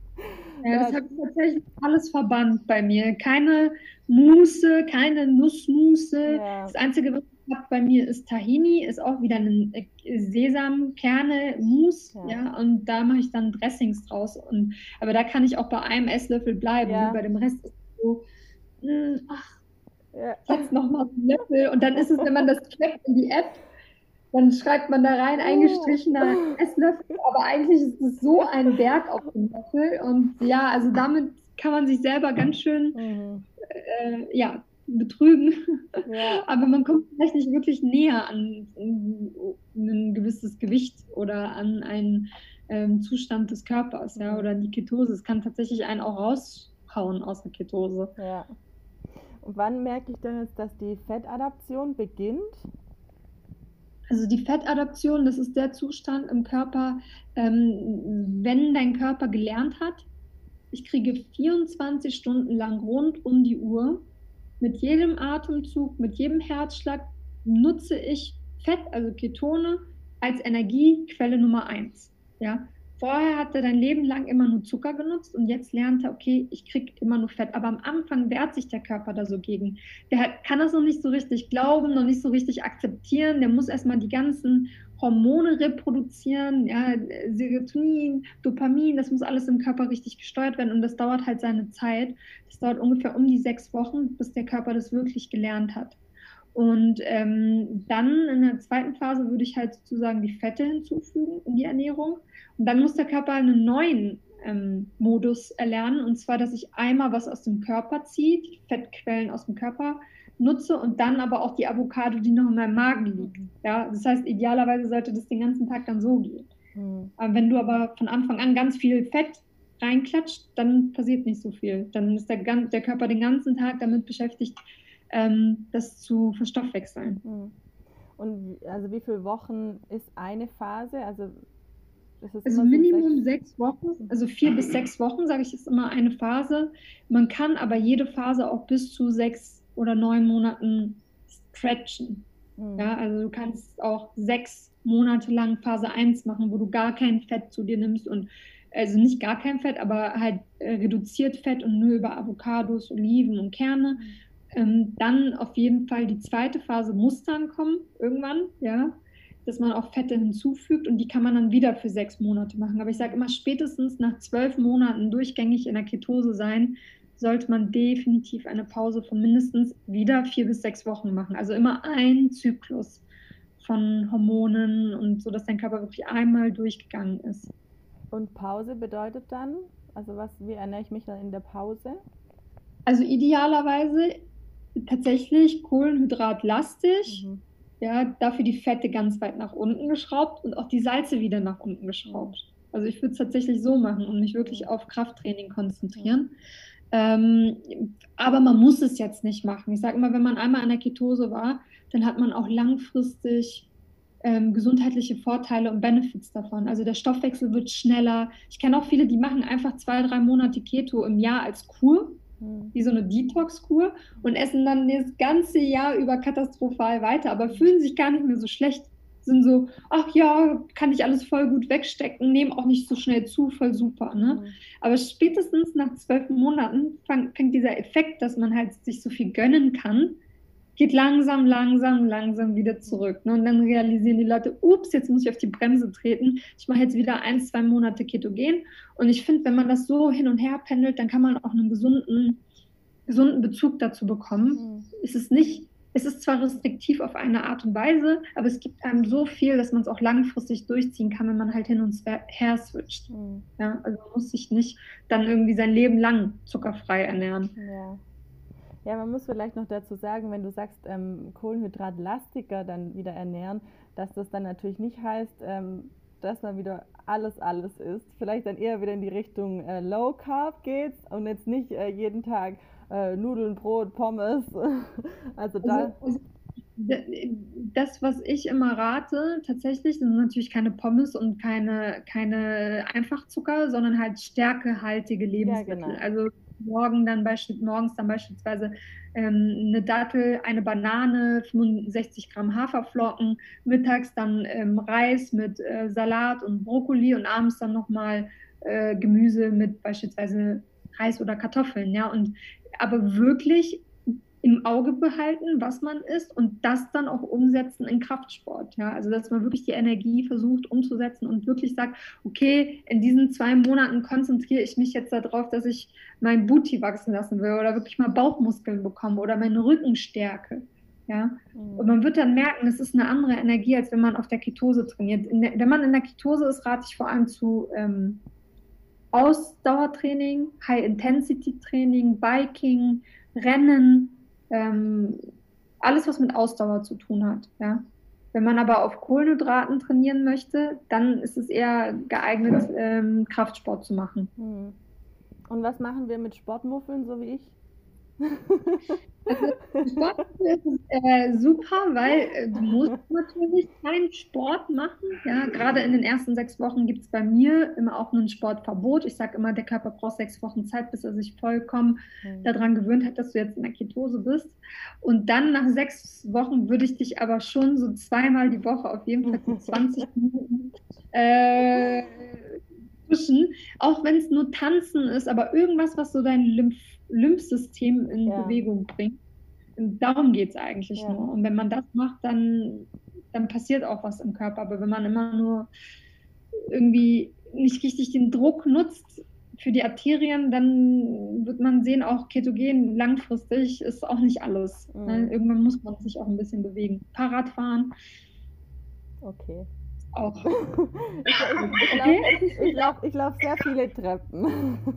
ja, das habe ich tatsächlich alles verbannt bei mir. Keine Muße, keine Nussmuße. Ja. Das Einzige, was ich habe bei mir ist Tahini, ist auch wieder ein äh, Sesamkerne, Mousse, ja. ja. und da mache ich dann Dressings draus. Und, aber da kann ich auch bei einem Esslöffel bleiben. Bei dem Rest ist es so, mh, hm, ach, ja. Jetzt nochmal einen Löffel und dann ist es, wenn man das checkt in die App, dann schreibt man da rein eingestrichener. Esslöffel, aber eigentlich ist es so ein Berg auf dem Löffel und ja, also damit kann man sich selber ganz schön mhm. äh, ja, betrügen, ja. aber man kommt vielleicht nicht wirklich näher an ein gewisses Gewicht oder an einen ähm, Zustand des Körpers, ja, oder die Ketose. Es kann tatsächlich einen auch raushauen aus der Ketose. Ja. Wann merke ich denn jetzt, dass die Fettadaption beginnt? Also die Fettadaption, das ist der Zustand im Körper, ähm, wenn dein Körper gelernt hat, ich kriege 24 Stunden lang rund um die Uhr mit jedem Atemzug, mit jedem Herzschlag nutze ich Fett, also Ketone, als Energiequelle Nummer eins. Ja? Vorher hat er dein Leben lang immer nur Zucker genutzt und jetzt lernt er, okay, ich kriege immer nur Fett. Aber am Anfang wehrt sich der Körper da so gegen. Der kann das noch nicht so richtig glauben, noch nicht so richtig akzeptieren. Der muss erstmal die ganzen Hormone reproduzieren, ja, Serotonin, Dopamin, das muss alles im Körper richtig gesteuert werden und das dauert halt seine Zeit. Das dauert ungefähr um die sechs Wochen, bis der Körper das wirklich gelernt hat. Und ähm, dann in der zweiten Phase würde ich halt sozusagen die Fette hinzufügen in die Ernährung. Und dann muss der Körper einen neuen ähm, Modus erlernen. Und zwar, dass ich einmal was aus dem Körper ziehe, Fettquellen aus dem Körper nutze und dann aber auch die Avocado, die noch in meinem Magen liegt. Ja, das heißt, idealerweise sollte das den ganzen Tag dann so gehen. Mhm. Aber wenn du aber von Anfang an ganz viel Fett reinklatscht, dann passiert nicht so viel. Dann ist der, der Körper den ganzen Tag damit beschäftigt, ähm, das zu verstoffwechseln. Hm. Und also wie viele Wochen ist eine Phase? Also, also Minimum so sechs? sechs Wochen, also vier bis sechs Wochen, sage ich, ist immer eine Phase. Man kann aber jede Phase auch bis zu sechs oder neun Monaten stretchen. Mhm. Ja, also du kannst auch sechs Monate lang Phase 1 machen, wo du gar kein Fett zu dir nimmst und also nicht gar kein Fett, aber halt äh, reduziert Fett und nur über Avocados, Oliven und Kerne. Mhm ähm, dann auf jeden Fall die zweite Phase muss dann kommen, irgendwann, ja, dass man auch Fette hinzufügt und die kann man dann wieder für sechs Monate machen. Aber ich sage immer, spätestens nach zwölf Monaten durchgängig in der Ketose sein, sollte man definitiv eine Pause von mindestens wieder vier bis sechs Wochen machen. Also immer ein Zyklus von Hormonen und so, dass dein Körper wirklich einmal durchgegangen ist. Und Pause bedeutet dann, also was, wie ernähre ich mich dann in der Pause? Also idealerweise tatsächlich kohlenhydratlastig. Mhm. Ja, dafür die Fette ganz weit nach unten geschraubt und auch die Salze wieder nach unten geschraubt. Also ich würde es tatsächlich so machen und mich wirklich auf Krafttraining konzentrieren. Ähm, aber man muss es jetzt nicht machen. Ich sage immer, wenn man einmal an der Ketose war, dann hat man auch langfristig ähm, gesundheitliche Vorteile und Benefits davon. Also der Stoffwechsel wird schneller. Ich kenne auch viele, die machen einfach zwei, drei Monate Keto im Jahr als Kur wie so eine Detox-Kur und essen dann das ganze Jahr über katastrophal weiter, aber fühlen sich gar nicht mehr so schlecht. Sind so, ach ja, kann ich alles voll gut wegstecken, nehmen auch nicht so schnell zu, voll super. Ne? Mhm. Aber spätestens nach zwölf Monaten fang, fängt dieser Effekt, dass man halt sich so viel gönnen kann, geht langsam, langsam, langsam wieder zurück. Ne? Und dann realisieren die Leute, ups, jetzt muss ich auf die Bremse treten. Ich mache jetzt wieder ein, zwei Monate Ketogen. Und ich finde, wenn man das so hin und her pendelt, dann kann man auch einen gesunden, gesunden Bezug dazu bekommen. Mhm. Es ist nicht, es ist zwar restriktiv auf eine Art und Weise, aber es gibt einem so viel, dass man es auch langfristig durchziehen kann, wenn man halt hin und her switcht. Mhm. Ja, also man muss sich nicht dann irgendwie sein Leben lang zuckerfrei ernähren. Ja. Ja, man muss vielleicht noch dazu sagen, wenn du sagst, ähm, kohlenhydratlastiger dann wieder ernähren, dass das dann natürlich nicht heißt, ähm, dass man wieder alles, alles isst. Vielleicht dann eher wieder in die Richtung äh, Low Carb geht und jetzt nicht äh, jeden Tag äh, Nudeln, Brot, Pommes. also da. Also, das, was ich immer rate, tatsächlich, sind natürlich keine Pommes und keine, keine Einfachzucker, sondern halt stärkehaltige Lebensmittel. Ja, genau. Also morgen dann morgens dann beispielsweise ähm, eine Dattel, eine Banane, 65 Gramm Haferflocken, mittags dann ähm, Reis mit äh, Salat und Brokkoli und abends dann nochmal äh, Gemüse mit beispielsweise Reis oder Kartoffeln. Ja, und aber wirklich im Auge behalten, was man isst und das dann auch umsetzen in Kraftsport. Ja? Also dass man wirklich die Energie versucht umzusetzen und wirklich sagt, okay, in diesen zwei Monaten konzentriere ich mich jetzt darauf, dass ich mein Booty wachsen lassen will oder wirklich mal Bauchmuskeln bekomme oder meine Rücken stärke. Ja? Mhm. Und man wird dann merken, es ist eine andere Energie, als wenn man auf der Ketose trainiert. Der, wenn man in der Ketose ist, rate ich vor allem zu ähm, Ausdauertraining, High-Intensity-Training, Biking, Rennen, ähm, alles, was mit Ausdauer zu tun hat. Ja? Wenn man aber auf Kohlenhydraten trainieren möchte, dann ist es eher geeignet, ähm, Kraftsport zu machen. Hm. Und was machen wir mit Sportmuffeln, so wie ich? Also Sport ist äh, super, weil äh, du musst natürlich keinen Sport machen. Ja, gerade in den ersten sechs Wochen gibt es bei mir immer auch ein Sportverbot. Ich sage immer, der Körper braucht sechs Wochen Zeit, bis er sich vollkommen mhm. daran gewöhnt hat, dass du jetzt in der Ketose bist. Und dann nach sechs Wochen würde ich dich aber schon so zweimal die Woche auf jeden Fall für 20 Minuten äh, pushen, auch wenn es nur Tanzen ist, aber irgendwas, was so dein Lymph Lymphsystem in ja. Bewegung bringt. Und darum geht es eigentlich ja. nur. Und wenn man das macht, dann, dann passiert auch was im Körper. Aber wenn man immer nur irgendwie nicht richtig den Druck nutzt für die Arterien, dann wird man sehen, auch Ketogen langfristig ist auch nicht alles. Mhm. Ne? Irgendwann muss man sich auch ein bisschen bewegen. Fahrradfahren. Okay auch. ich, ich, ich laufe lauf sehr viele Treppen.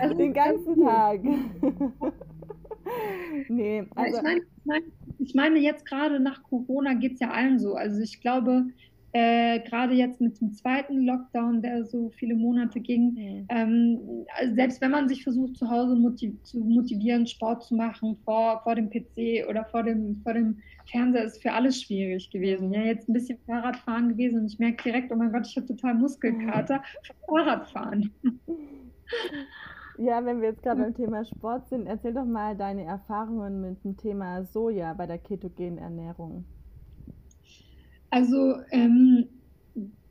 Also Den ganzen Tag. nee, also. Ich meine, ich meine, jetzt gerade nach Corona geht es ja allen so. Also ich glaube, äh, gerade jetzt mit dem zweiten Lockdown, der so viele Monate ging, mhm. ähm, also selbst wenn man sich versucht, zu Hause motiv zu motivieren, Sport zu machen vor, vor dem PC oder vor dem, vor dem Fernseher, ist für alles schwierig gewesen. Ja, jetzt ein bisschen Fahrradfahren gewesen und ich merke direkt, oh mein Gott, ich habe total Muskelkater mhm. Fahrradfahren. Ja, wenn wir jetzt gerade beim Thema Sport sind, erzähl doch mal deine Erfahrungen mit dem Thema Soja bei der ketogenen Ernährung. Also ähm,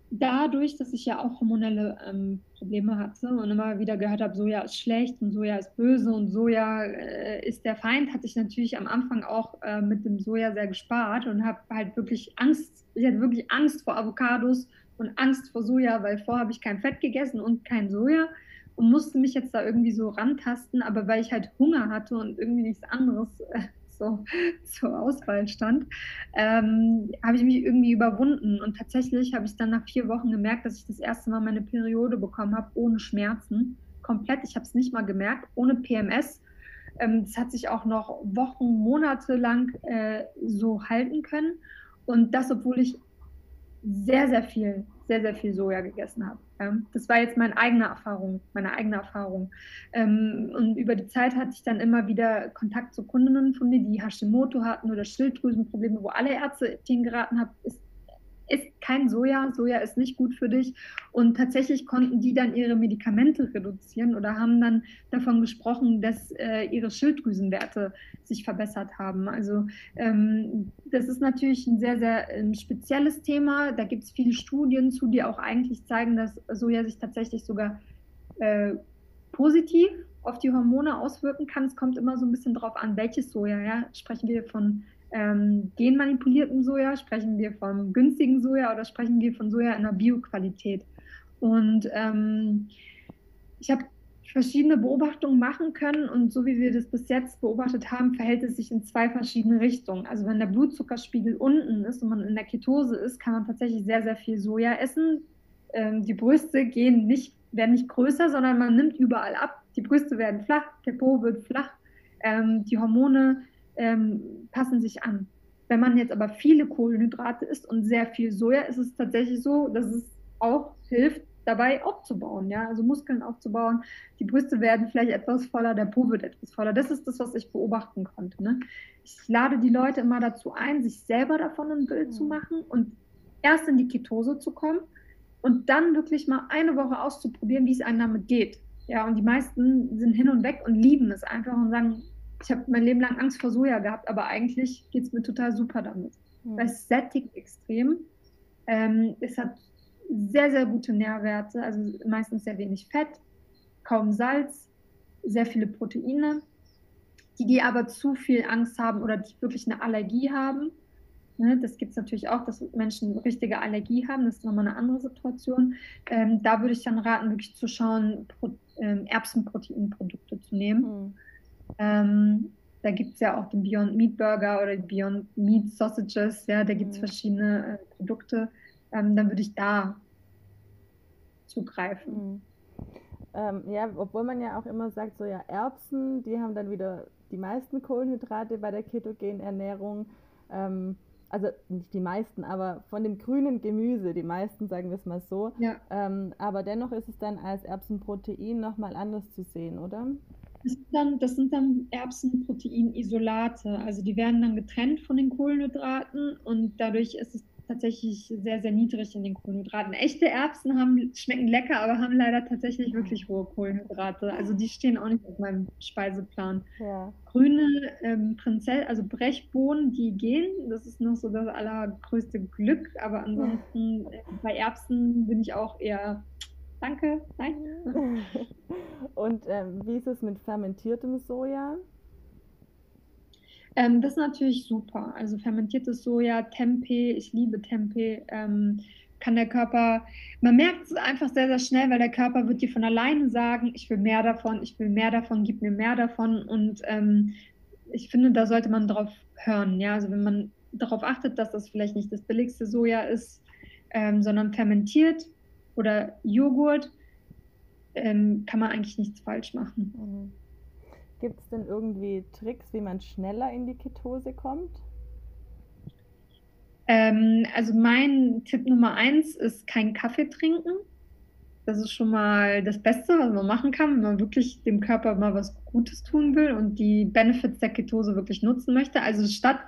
dadurch, dass ich ja auch hormonelle ähm, Probleme hatte und immer wieder gehört habe, Soja ist schlecht und Soja ist böse und Soja äh, ist der Feind, hatte ich natürlich am Anfang auch äh, mit dem Soja sehr gespart und habe halt wirklich Angst, ich hatte wirklich Angst vor Avocados und Angst vor Soja, weil vorher habe ich kein Fett gegessen und kein Soja und musste mich jetzt da irgendwie so rantasten, aber weil ich halt Hunger hatte und irgendwie nichts anderes äh, so zur Auswahl stand, ähm, habe ich mich irgendwie überwunden. Und tatsächlich habe ich dann nach vier Wochen gemerkt, dass ich das erste Mal meine Periode bekommen habe, ohne Schmerzen. Komplett, ich habe es nicht mal gemerkt, ohne PMS. Ähm, das hat sich auch noch Wochen, Monate lang äh, so halten können. Und das, obwohl ich sehr, sehr viel, sehr, sehr viel Soja gegessen habe. Das war jetzt meine eigene Erfahrung, meine eigene Erfahrung. Ähm, und über die Zeit hatte ich dann immer wieder Kontakt zu Kundinnen von mir, die Hashimoto hatten oder Schilddrüsenprobleme, wo alle Ärzte geraten haben, ist isst kein Soja, Soja ist nicht gut für dich. Und tatsächlich konnten die dann ihre Medikamente reduzieren oder haben dann davon gesprochen, dass äh, ihre Schilddrüsenwerte sich verbessert haben. Also ähm, das ist natürlich ein sehr, sehr ähm, spezielles Thema. Da gibt es viele Studien zu, die auch eigentlich zeigen, dass Soja sich tatsächlich sogar äh, positiv auf die Hormone auswirken kann. Es kommt immer so ein bisschen drauf an, welches Soja. Ja? Sprechen wir von ähm, genmanipuliertem Soja, sprechen wir von günstigen Soja oder sprechen wir von Soja in der Bioqualität. Und ähm, ich habe verschiedene Beobachtungen machen können und so wie wir das bis jetzt beobachtet haben, verhält es sich in zwei verschiedene Richtungen. Also wenn der Blutzuckerspiegel unten ist und man in der Ketose ist, kann man tatsächlich sehr, sehr viel Soja essen. Ähm, die Brüste gehen nicht, werden nicht größer, sondern man nimmt überall ab. Die Brüste werden flach, der Po wird flach, ähm, die Hormone ähm, passen sich an. Wenn man jetzt aber viele Kohlenhydrate isst und sehr viel Soja, ist es tatsächlich so, dass es auch hilft, dabei aufzubauen, ja, also Muskeln aufzubauen. Die Brüste werden vielleicht etwas voller, der Po wird etwas voller. Das ist das, was ich beobachten konnte. Ne? Ich lade die Leute immer dazu ein, sich selber davon ein Bild mhm. zu machen und erst in die Ketose zu kommen und dann wirklich mal eine Woche auszuprobieren, wie es einem damit geht. Ja, und die meisten sind hin und weg und lieben es einfach und sagen, ich habe mein Leben lang Angst vor Soja gehabt, aber eigentlich geht es mir total super damit. Mhm. Es sättigt extrem. Ähm, es hat sehr, sehr gute Nährwerte, also meistens sehr wenig Fett, kaum Salz, sehr viele Proteine. Die, die aber zu viel Angst haben oder die wirklich eine Allergie haben, ne, das gibt es natürlich auch, dass Menschen richtige Allergie haben, das ist nochmal eine andere Situation. Ähm, da würde ich dann raten, wirklich zu schauen, Pro, ähm, Erbsenproteinprodukte zu nehmen. Mhm ähm, da gibt es ja auch den Beyond Meat Burger oder die Beyond Meat Sausages, ja, da gibt es mhm. verschiedene äh, Produkte. Ähm, dann würde ich da zugreifen. Mhm. Ähm, ja, obwohl man ja auch immer sagt, so ja, Erbsen, die haben dann wieder die meisten Kohlenhydrate bei der ketogenen Ernährung. Ähm, also nicht die meisten, aber von dem grünen Gemüse, die meisten sagen wir es mal so. Ja. Ähm, aber dennoch ist es dann als Erbsenprotein nochmal anders zu sehen, oder? Das sind dann, das sind dann Erbsenproteinisolate. Also die werden dann getrennt von den Kohlenhydraten und dadurch ist es tatsächlich sehr, sehr niedrig in den Kohlenhydraten. Echte Erbsen haben, schmecken lecker, aber haben leider tatsächlich wirklich hohe Kohlenhydrate. Also die stehen auch nicht auf meinem Speiseplan. Ja. Grüne ähm, Prinzell, also Brechbohnen, die gehen. Das ist noch so das allergrößte Glück. Aber ansonsten äh, bei Erbsen bin ich auch eher Danke, nein. Und ähm, wie ist es mit fermentiertem Soja? Ähm, das ist natürlich super. Also fermentiertes Soja, Tempeh, ich liebe Tempeh, ähm, kann der Körper, man merkt es einfach sehr, sehr schnell, weil der Körper wird dir von alleine sagen, ich will mehr davon, ich will mehr davon, gib mir mehr davon. Und ähm, ich finde, da sollte man drauf hören. Ja, also wenn man darauf achtet, dass das vielleicht nicht das billigste Soja ist, ähm, sondern fermentiert oder Joghurt, ähm, kann man eigentlich nichts falsch machen. Mhm. Gibt es denn irgendwie Tricks, wie man schneller in die Ketose kommt? Ähm, also mein Tipp Nummer eins ist kein Kaffee trinken. Das ist schon mal das Beste, was man machen kann, wenn man wirklich dem Körper mal was Gutes tun will und die Benefits der Ketose wirklich nutzen möchte. Also statt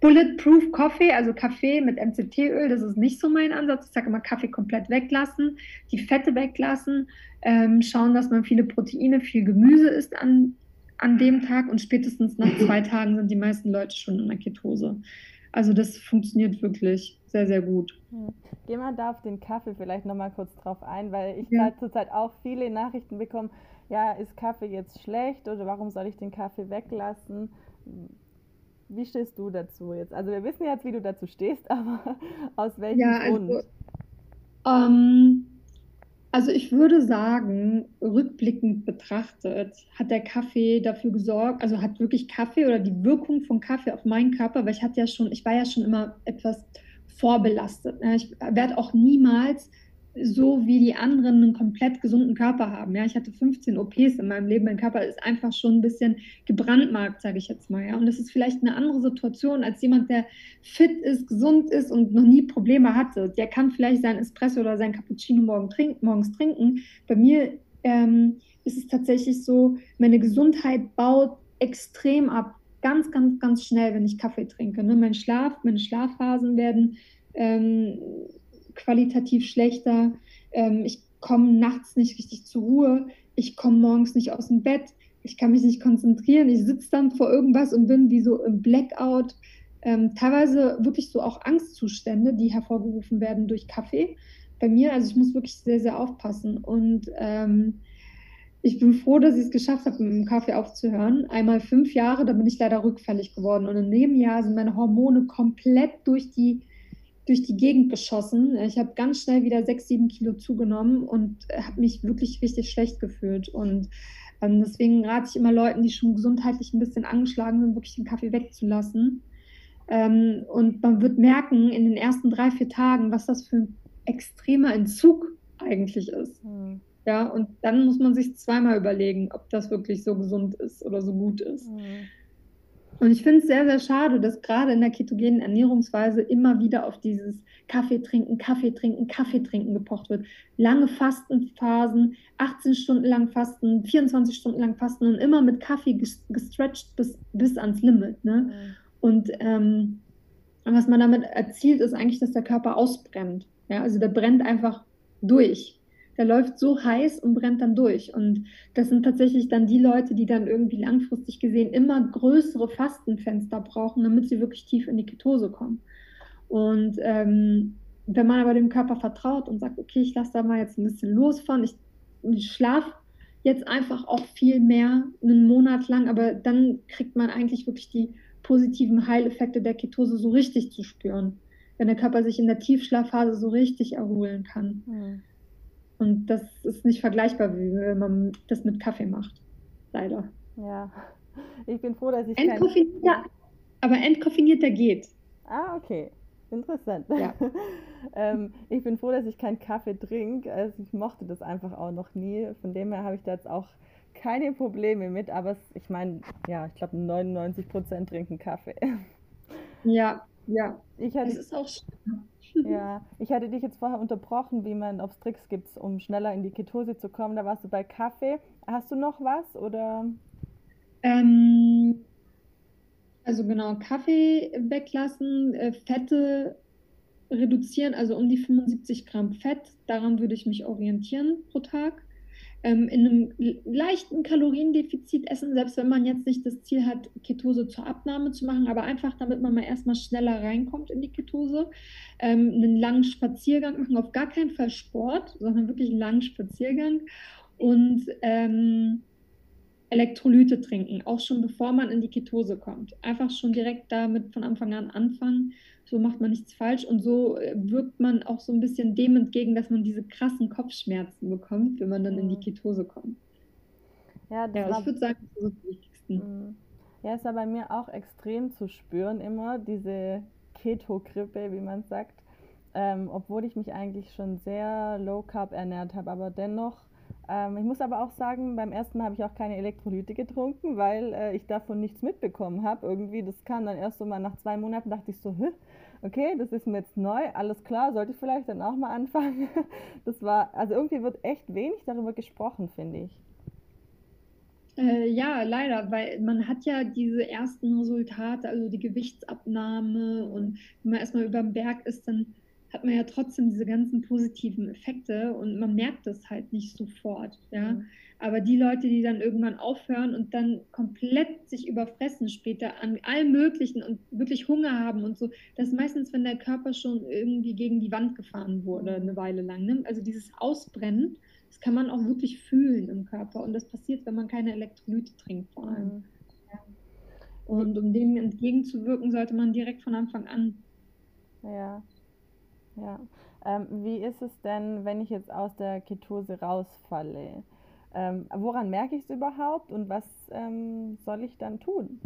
Bulletproof Coffee, also Kaffee mit MCT-Öl, das ist nicht so mein Ansatz. Ich sage immer Kaffee komplett weglassen, die Fette weglassen, ähm, schauen, dass man viele Proteine, viel Gemüse isst an an dem Tag und spätestens nach zwei Tagen sind die meisten Leute schon in der Ketose. Also das funktioniert wirklich sehr, sehr gut. Hm. Geh mal da auf den Kaffee vielleicht nochmal kurz drauf ein, weil ich ja. zurzeit auch viele Nachrichten bekomme, ja, ist Kaffee jetzt schlecht oder warum soll ich den Kaffee weglassen? Wie stehst du dazu jetzt? Also wir wissen jetzt, wie du dazu stehst, aber aus welchem ja, also, Grund? Ähm, also ich würde sagen, rückblickend betrachtet, hat der Kaffee dafür gesorgt, also hat wirklich Kaffee oder die Wirkung von Kaffee auf meinen Körper, weil ich hatte ja schon, ich war ja schon immer etwas vorbelastet. Ich werde auch niemals so wie die anderen einen komplett gesunden Körper haben. Ja, ich hatte 15 OPs in meinem Leben. Mein Körper ist einfach schon ein bisschen gebrandmarkt, sage ich jetzt mal. Ja, und das ist vielleicht eine andere Situation als jemand, der fit ist, gesund ist und noch nie Probleme hatte. Der kann vielleicht sein Espresso oder sein Cappuccino morgen trink morgens trinken. Bei mir ähm, ist es tatsächlich so, meine Gesundheit baut extrem ab. Ganz, ganz, ganz schnell, wenn ich Kaffee trinke. Ne? Mein Schlaf, meine Schlafphasen werden ähm, qualitativ schlechter. Ähm, ich komme nachts nicht richtig zur Ruhe. Ich komme morgens nicht aus dem Bett. Ich kann mich nicht konzentrieren. Ich sitze dann vor irgendwas und bin wie so im Blackout. Ähm, teilweise wirklich so auch Angstzustände, die hervorgerufen werden durch Kaffee. Bei mir, also ich muss wirklich sehr, sehr aufpassen. Und ähm, ich bin froh, dass ich es geschafft habe, mit dem Kaffee aufzuhören. Einmal fünf Jahre, da bin ich leider rückfällig geworden. Und in dem Jahr sind meine Hormone komplett durch die durch die Gegend geschossen. Ich habe ganz schnell wieder sechs, sieben Kilo zugenommen und habe mich wirklich richtig schlecht gefühlt. Und ähm, deswegen rate ich immer Leuten, die schon gesundheitlich ein bisschen angeschlagen sind, wirklich den Kaffee wegzulassen. Ähm, und man wird merken in den ersten drei, vier Tagen, was das für ein extremer Entzug eigentlich ist. Mhm. Ja, und dann muss man sich zweimal überlegen, ob das wirklich so gesund ist oder so gut ist. Mhm. Und ich finde es sehr, sehr schade, dass gerade in der ketogenen Ernährungsweise immer wieder auf dieses Kaffee trinken, Kaffee trinken, Kaffee trinken gepocht wird. Lange Fastenphasen, 18 Stunden lang Fasten, 24 Stunden lang Fasten und immer mit Kaffee gestretched bis, bis ans Limit. Ne? Mhm. Und ähm, was man damit erzielt, ist eigentlich, dass der Körper ausbrennt. Ja? Also der brennt einfach durch der läuft so heiß und brennt dann durch. Und das sind tatsächlich dann die Leute, die dann irgendwie langfristig gesehen immer größere Fastenfenster brauchen, damit sie wirklich tief in die Ketose kommen. Und ähm, wenn man aber dem Körper vertraut und sagt, okay, ich lasse da mal jetzt ein bisschen los von, ich, ich schlafe jetzt einfach auch viel mehr, einen Monat lang, aber dann kriegt man eigentlich wirklich die positiven Heileffekte der Ketose so richtig zu spüren, wenn der Körper sich in der Tiefschlafphase so richtig erholen kann. Mhm. Und das ist nicht vergleichbar, wie wenn man das mit Kaffee macht. Leider. Ja, ich bin froh, dass ich. Entkoffinierter, kein... aber entkoffinierter geht. Ah, okay. Interessant. Ja. ähm, ich bin froh, dass ich keinen Kaffee trinke. Also ich mochte das einfach auch noch nie. Von dem her habe ich da jetzt auch keine Probleme mit. Aber es, ich meine, ja, ich glaube 99 Prozent trinken Kaffee. Ja, ja. Ich hatte, es ist auch schön. Ja, ich hatte dich jetzt vorher unterbrochen, wie man auf Tricks gibt, um schneller in die Ketose zu kommen. Da warst du bei Kaffee. Hast du noch was oder? Ähm, also genau, Kaffee weglassen, äh, Fette reduzieren, also um die 75 Gramm Fett, daran würde ich mich orientieren pro Tag. Ähm, in einem leichten Kaloriendefizit essen, selbst wenn man jetzt nicht das Ziel hat, Ketose zur Abnahme zu machen, aber einfach, damit man mal erstmal schneller reinkommt in die Ketose. Ähm, einen langen Spaziergang machen, auf gar keinen Fall Sport, sondern wirklich einen langen Spaziergang. Und ähm, Elektrolyte trinken, auch schon bevor man in die Ketose kommt. Einfach schon direkt damit von Anfang an anfangen. So macht man nichts falsch und so äh, wirkt man auch so ein bisschen dem entgegen, dass man diese krassen Kopfschmerzen bekommt, wenn man dann in die mhm. Ketose kommt. Ja, das ja ich würde sagen, das ist das Wichtigste. Mhm. Ja, ist ja bei mir auch extrem zu spüren immer, diese Keto-Grippe, wie man sagt. Ähm, obwohl ich mich eigentlich schon sehr low carb ernährt habe, aber dennoch ähm, ich muss aber auch sagen, beim ersten Mal habe ich auch keine Elektrolyte getrunken, weil äh, ich davon nichts mitbekommen habe. Irgendwie, das kam dann erst so mal nach zwei Monaten, dachte ich so, okay, das ist mir jetzt neu, alles klar, sollte ich vielleicht dann auch mal anfangen. Das war, also irgendwie wird echt wenig darüber gesprochen, finde ich. Äh, ja, leider, weil man hat ja diese ersten Resultate, also die Gewichtsabnahme und wenn man erstmal über den Berg ist, dann hat man ja trotzdem diese ganzen positiven Effekte und man merkt das halt nicht sofort, ja. Mhm. Aber die Leute, die dann irgendwann aufhören und dann komplett sich überfressen später an allem Möglichen und wirklich Hunger haben und so, das ist meistens, wenn der Körper schon irgendwie gegen die Wand gefahren wurde, eine Weile lang. Ne? Also dieses Ausbrennen, das kann man auch wirklich fühlen im Körper und das passiert, wenn man keine Elektrolyte trinkt vor allem. Mhm. Ja. Und um dem entgegenzuwirken, sollte man direkt von Anfang an ja. Ja. Ähm, wie ist es denn, wenn ich jetzt aus der Ketose rausfalle? Ähm, woran merke ich es überhaupt und was ähm, soll ich dann tun?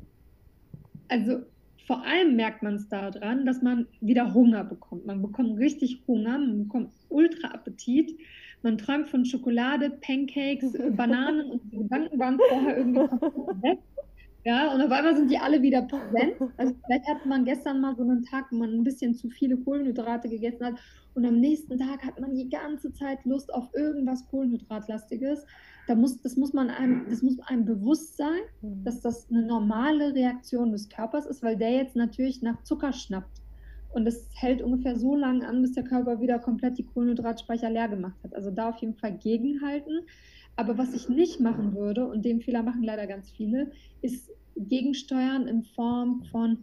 Also vor allem merkt man es daran, dass man wieder Hunger bekommt. Man bekommt richtig Hunger, man bekommt ultra Appetit. Man träumt von Schokolade, Pancakes, Bananen und die Gedanken waren vorher irgendwie weg. Ja, und auf einmal sind die alle wieder präsent. Also vielleicht hatte man gestern mal so einen Tag, wo man ein bisschen zu viele Kohlenhydrate gegessen hat und am nächsten Tag hat man die ganze Zeit Lust auf irgendwas Kohlenhydratlastiges. Da muss, das, muss man einem, das muss einem bewusst sein, mhm. dass das eine normale Reaktion des Körpers ist, weil der jetzt natürlich nach Zucker schnappt. Und es hält ungefähr so lange an, bis der Körper wieder komplett die Kohlenhydratspeicher leer gemacht hat. Also da auf jeden Fall gegenhalten. Aber was ich nicht machen würde, und den Fehler machen leider ganz viele, ist gegensteuern in Form von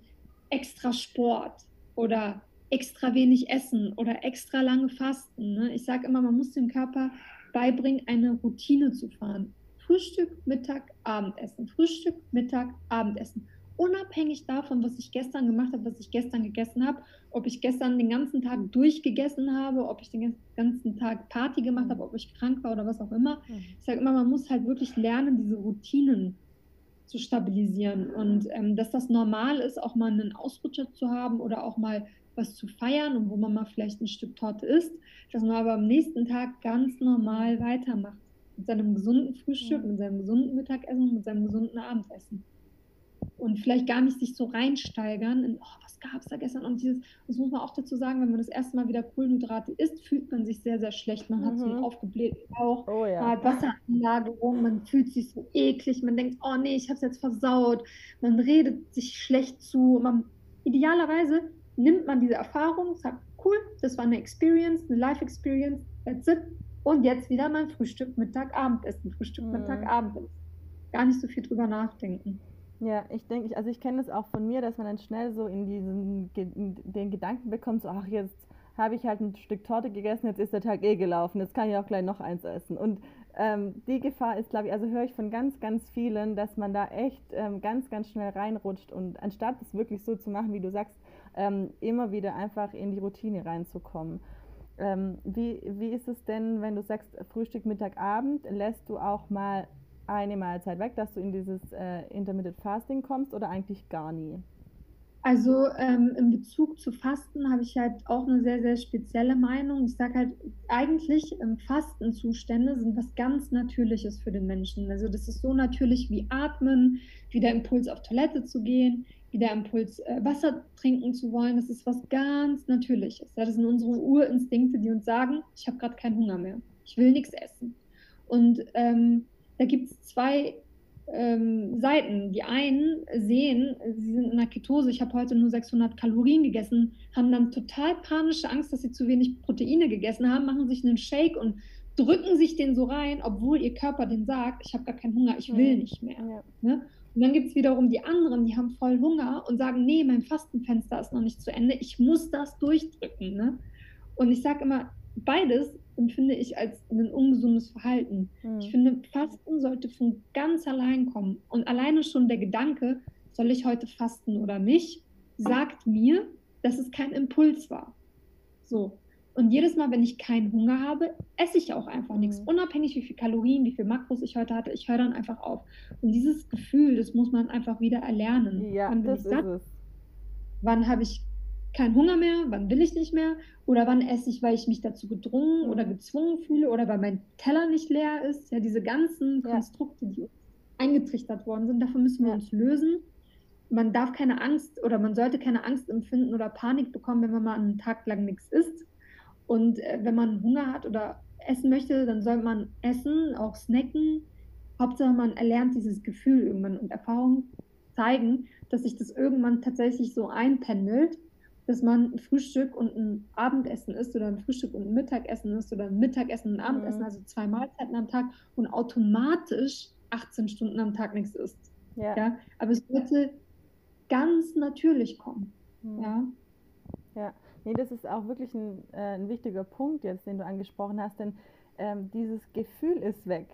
extra Sport oder extra wenig Essen oder extra lange Fasten. Ne? Ich sage immer, man muss dem Körper beibringen, eine Routine zu fahren. Frühstück, Mittag, Abendessen. Frühstück, Mittag, Abendessen unabhängig davon, was ich gestern gemacht habe, was ich gestern gegessen habe, ob ich gestern den ganzen Tag durchgegessen habe, ob ich den ganzen Tag Party gemacht habe, ob ich krank war oder was auch immer. Mhm. Ich sage immer, man muss halt wirklich lernen, diese Routinen zu stabilisieren und ähm, dass das normal ist, auch mal einen Ausrutscher zu haben oder auch mal was zu feiern und wo man mal vielleicht ein Stück Torte isst, dass man aber am nächsten Tag ganz normal weitermacht. Mit seinem gesunden Frühstück, mhm. mit seinem gesunden Mittagessen, mit seinem gesunden Abendessen und vielleicht gar nicht sich so reinsteigern in, oh, was gab es da gestern? Und dieses, das muss man auch dazu sagen, wenn man das erste Mal wieder Kohlenhydrate isst, fühlt man sich sehr, sehr schlecht. Man mhm. hat so einen aufgeblähten Bauch, oh, ja. man hat Wasseranlagerung, man fühlt sich so eklig, man denkt, oh nee, ich habe es jetzt versaut. Man redet sich schlecht zu. Man, idealerweise nimmt man diese Erfahrung, sagt, cool, das war eine Experience, eine Life-Experience, that's it. Und jetzt wieder mein Frühstück, Mittag, Abendessen, Frühstück, mhm. Mittag, Abendessen. Gar nicht so viel drüber nachdenken. Ja, ich denke, also ich kenne es auch von mir, dass man dann schnell so in diesen in den Gedanken bekommt, so ach jetzt habe ich halt ein Stück Torte gegessen, jetzt ist der Tag eh gelaufen, jetzt kann ich auch gleich noch eins essen. Und ähm, die Gefahr ist, glaube ich, also höre ich von ganz, ganz vielen, dass man da echt ähm, ganz, ganz schnell reinrutscht und anstatt es wirklich so zu machen, wie du sagst, ähm, immer wieder einfach in die Routine reinzukommen. Ähm, wie, wie ist es denn, wenn du sagst Frühstück, Mittag, Abend, lässt du auch mal eine Mahlzeit weg, dass du in dieses äh, Intermittent Fasting kommst oder eigentlich gar nie? Also ähm, in Bezug zu Fasten habe ich halt auch eine sehr, sehr spezielle Meinung. Ich sage halt, eigentlich ähm, Fastenzustände sind was ganz Natürliches für den Menschen. Also das ist so natürlich wie Atmen, wie der Impuls auf Toilette zu gehen, wie der Impuls äh, Wasser trinken zu wollen. Das ist was ganz Natürliches. Das sind unsere Urinstinkte, die uns sagen, ich habe gerade keinen Hunger mehr. Ich will nichts essen. Und ähm, da gibt es zwei ähm, Seiten. Die einen sehen, sie sind in der Ketose, ich habe heute nur 600 Kalorien gegessen, haben dann total panische Angst, dass sie zu wenig Proteine gegessen haben, machen sich einen Shake und drücken sich den so rein, obwohl ihr Körper den sagt, ich habe gar keinen Hunger, ich will nicht mehr. Ja. Ne? Und dann gibt es wiederum die anderen, die haben voll Hunger und sagen, nee, mein Fastenfenster ist noch nicht zu Ende, ich muss das durchdrücken. Ne? Und ich sage immer, beides empfinde ich als ein ungesundes Verhalten. Mhm. Ich finde, Fasten sollte von ganz allein kommen. Und alleine schon der Gedanke, soll ich heute fasten oder nicht, sagt mir, dass es kein Impuls war. So. Und jedes Mal, wenn ich keinen Hunger habe, esse ich auch einfach mhm. nichts. Unabhängig, wie viel Kalorien, wie viel Makros ich heute hatte, ich höre dann einfach auf. Und dieses Gefühl, das muss man einfach wieder erlernen. Ja, wann das ist satt? Wann habe ich keinen Hunger mehr, wann will ich nicht mehr oder wann esse ich, weil ich mich dazu gedrungen oder gezwungen fühle oder weil mein Teller nicht leer ist. Ja, diese ganzen. Konstrukte, die eingetrichtert worden sind, davon müssen wir ja. uns lösen. Man darf keine Angst oder man sollte keine Angst empfinden oder Panik bekommen, wenn man mal einen Tag lang nichts isst. Und äh, wenn man Hunger hat oder essen möchte, dann soll man essen, auch snacken. Hauptsache, man erlernt dieses Gefühl irgendwann und Erfahrungen zeigen, dass sich das irgendwann tatsächlich so einpendelt dass man ein Frühstück und ein Abendessen isst oder ein Frühstück und ein Mittagessen isst oder ein Mittagessen und ein Abendessen, mhm. also zwei Mahlzeiten am Tag und automatisch 18 Stunden am Tag nichts isst. Ja. ja? Aber es sollte ganz natürlich kommen. Mhm. Ja. Ja, nee, das ist auch wirklich ein, äh, ein wichtiger Punkt jetzt, den du angesprochen hast, denn ähm, dieses Gefühl ist weg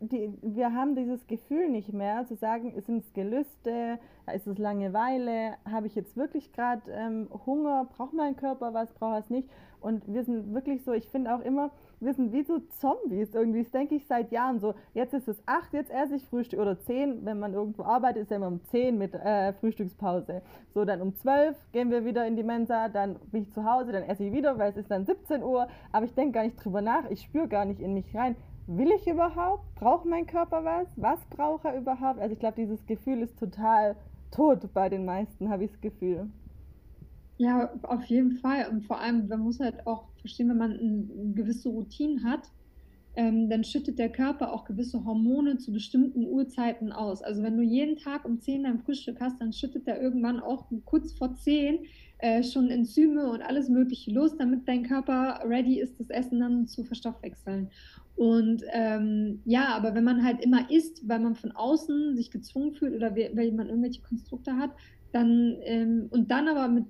die, wir haben dieses Gefühl nicht mehr, zu sagen, sind es Gelüste, ist es Langeweile, habe ich jetzt wirklich gerade ähm, Hunger, braucht mein Körper was, braucht es nicht. Und wir sind wirklich so, ich finde auch immer, wir sind wie so Zombies irgendwie, das denke ich seit Jahren so, jetzt ist es acht, jetzt esse ich Frühstück oder zehn, wenn man irgendwo arbeitet, ist ja immer um zehn mit äh, Frühstückspause. So, dann um zwölf gehen wir wieder in die Mensa, dann bin ich zu Hause, dann esse ich wieder, weil es ist dann 17 Uhr, aber ich denke gar nicht drüber nach, ich spüre gar nicht in mich rein will ich überhaupt? Braucht mein Körper was? Was braucht er überhaupt? Also ich glaube, dieses Gefühl ist total tot bei den meisten, habe ich das Gefühl. Ja, auf jeden Fall. Und vor allem, man muss halt auch verstehen, wenn man eine gewisse Routine hat, ähm, dann schüttet der Körper auch gewisse Hormone zu bestimmten Uhrzeiten aus. Also wenn du jeden Tag um 10 dein Frühstück hast, dann schüttet er irgendwann auch kurz vor 10 äh, schon Enzyme und alles Mögliche los, damit dein Körper ready ist, das Essen dann zu verstoffwechseln. Und ähm, ja, aber wenn man halt immer isst, weil man von außen sich gezwungen fühlt oder weil man irgendwelche Konstrukte hat, dann ähm, und dann aber mit,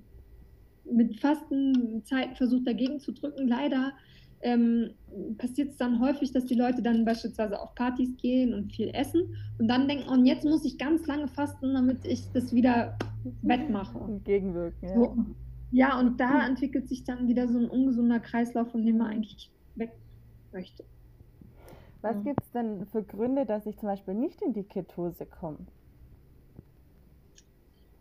mit Fastenzeiten versucht dagegen zu drücken, leider ähm, passiert es dann häufig, dass die Leute dann beispielsweise auf Partys gehen und viel essen und dann denken, und jetzt muss ich ganz lange fasten, damit ich das wieder wettmache. Und gegenwirken, ja. So, ja, und da entwickelt sich dann wieder so ein ungesunder Kreislauf, von dem man eigentlich weg möchte. Was mhm. gibt es denn für Gründe, dass ich zum Beispiel nicht in die Ketose komme?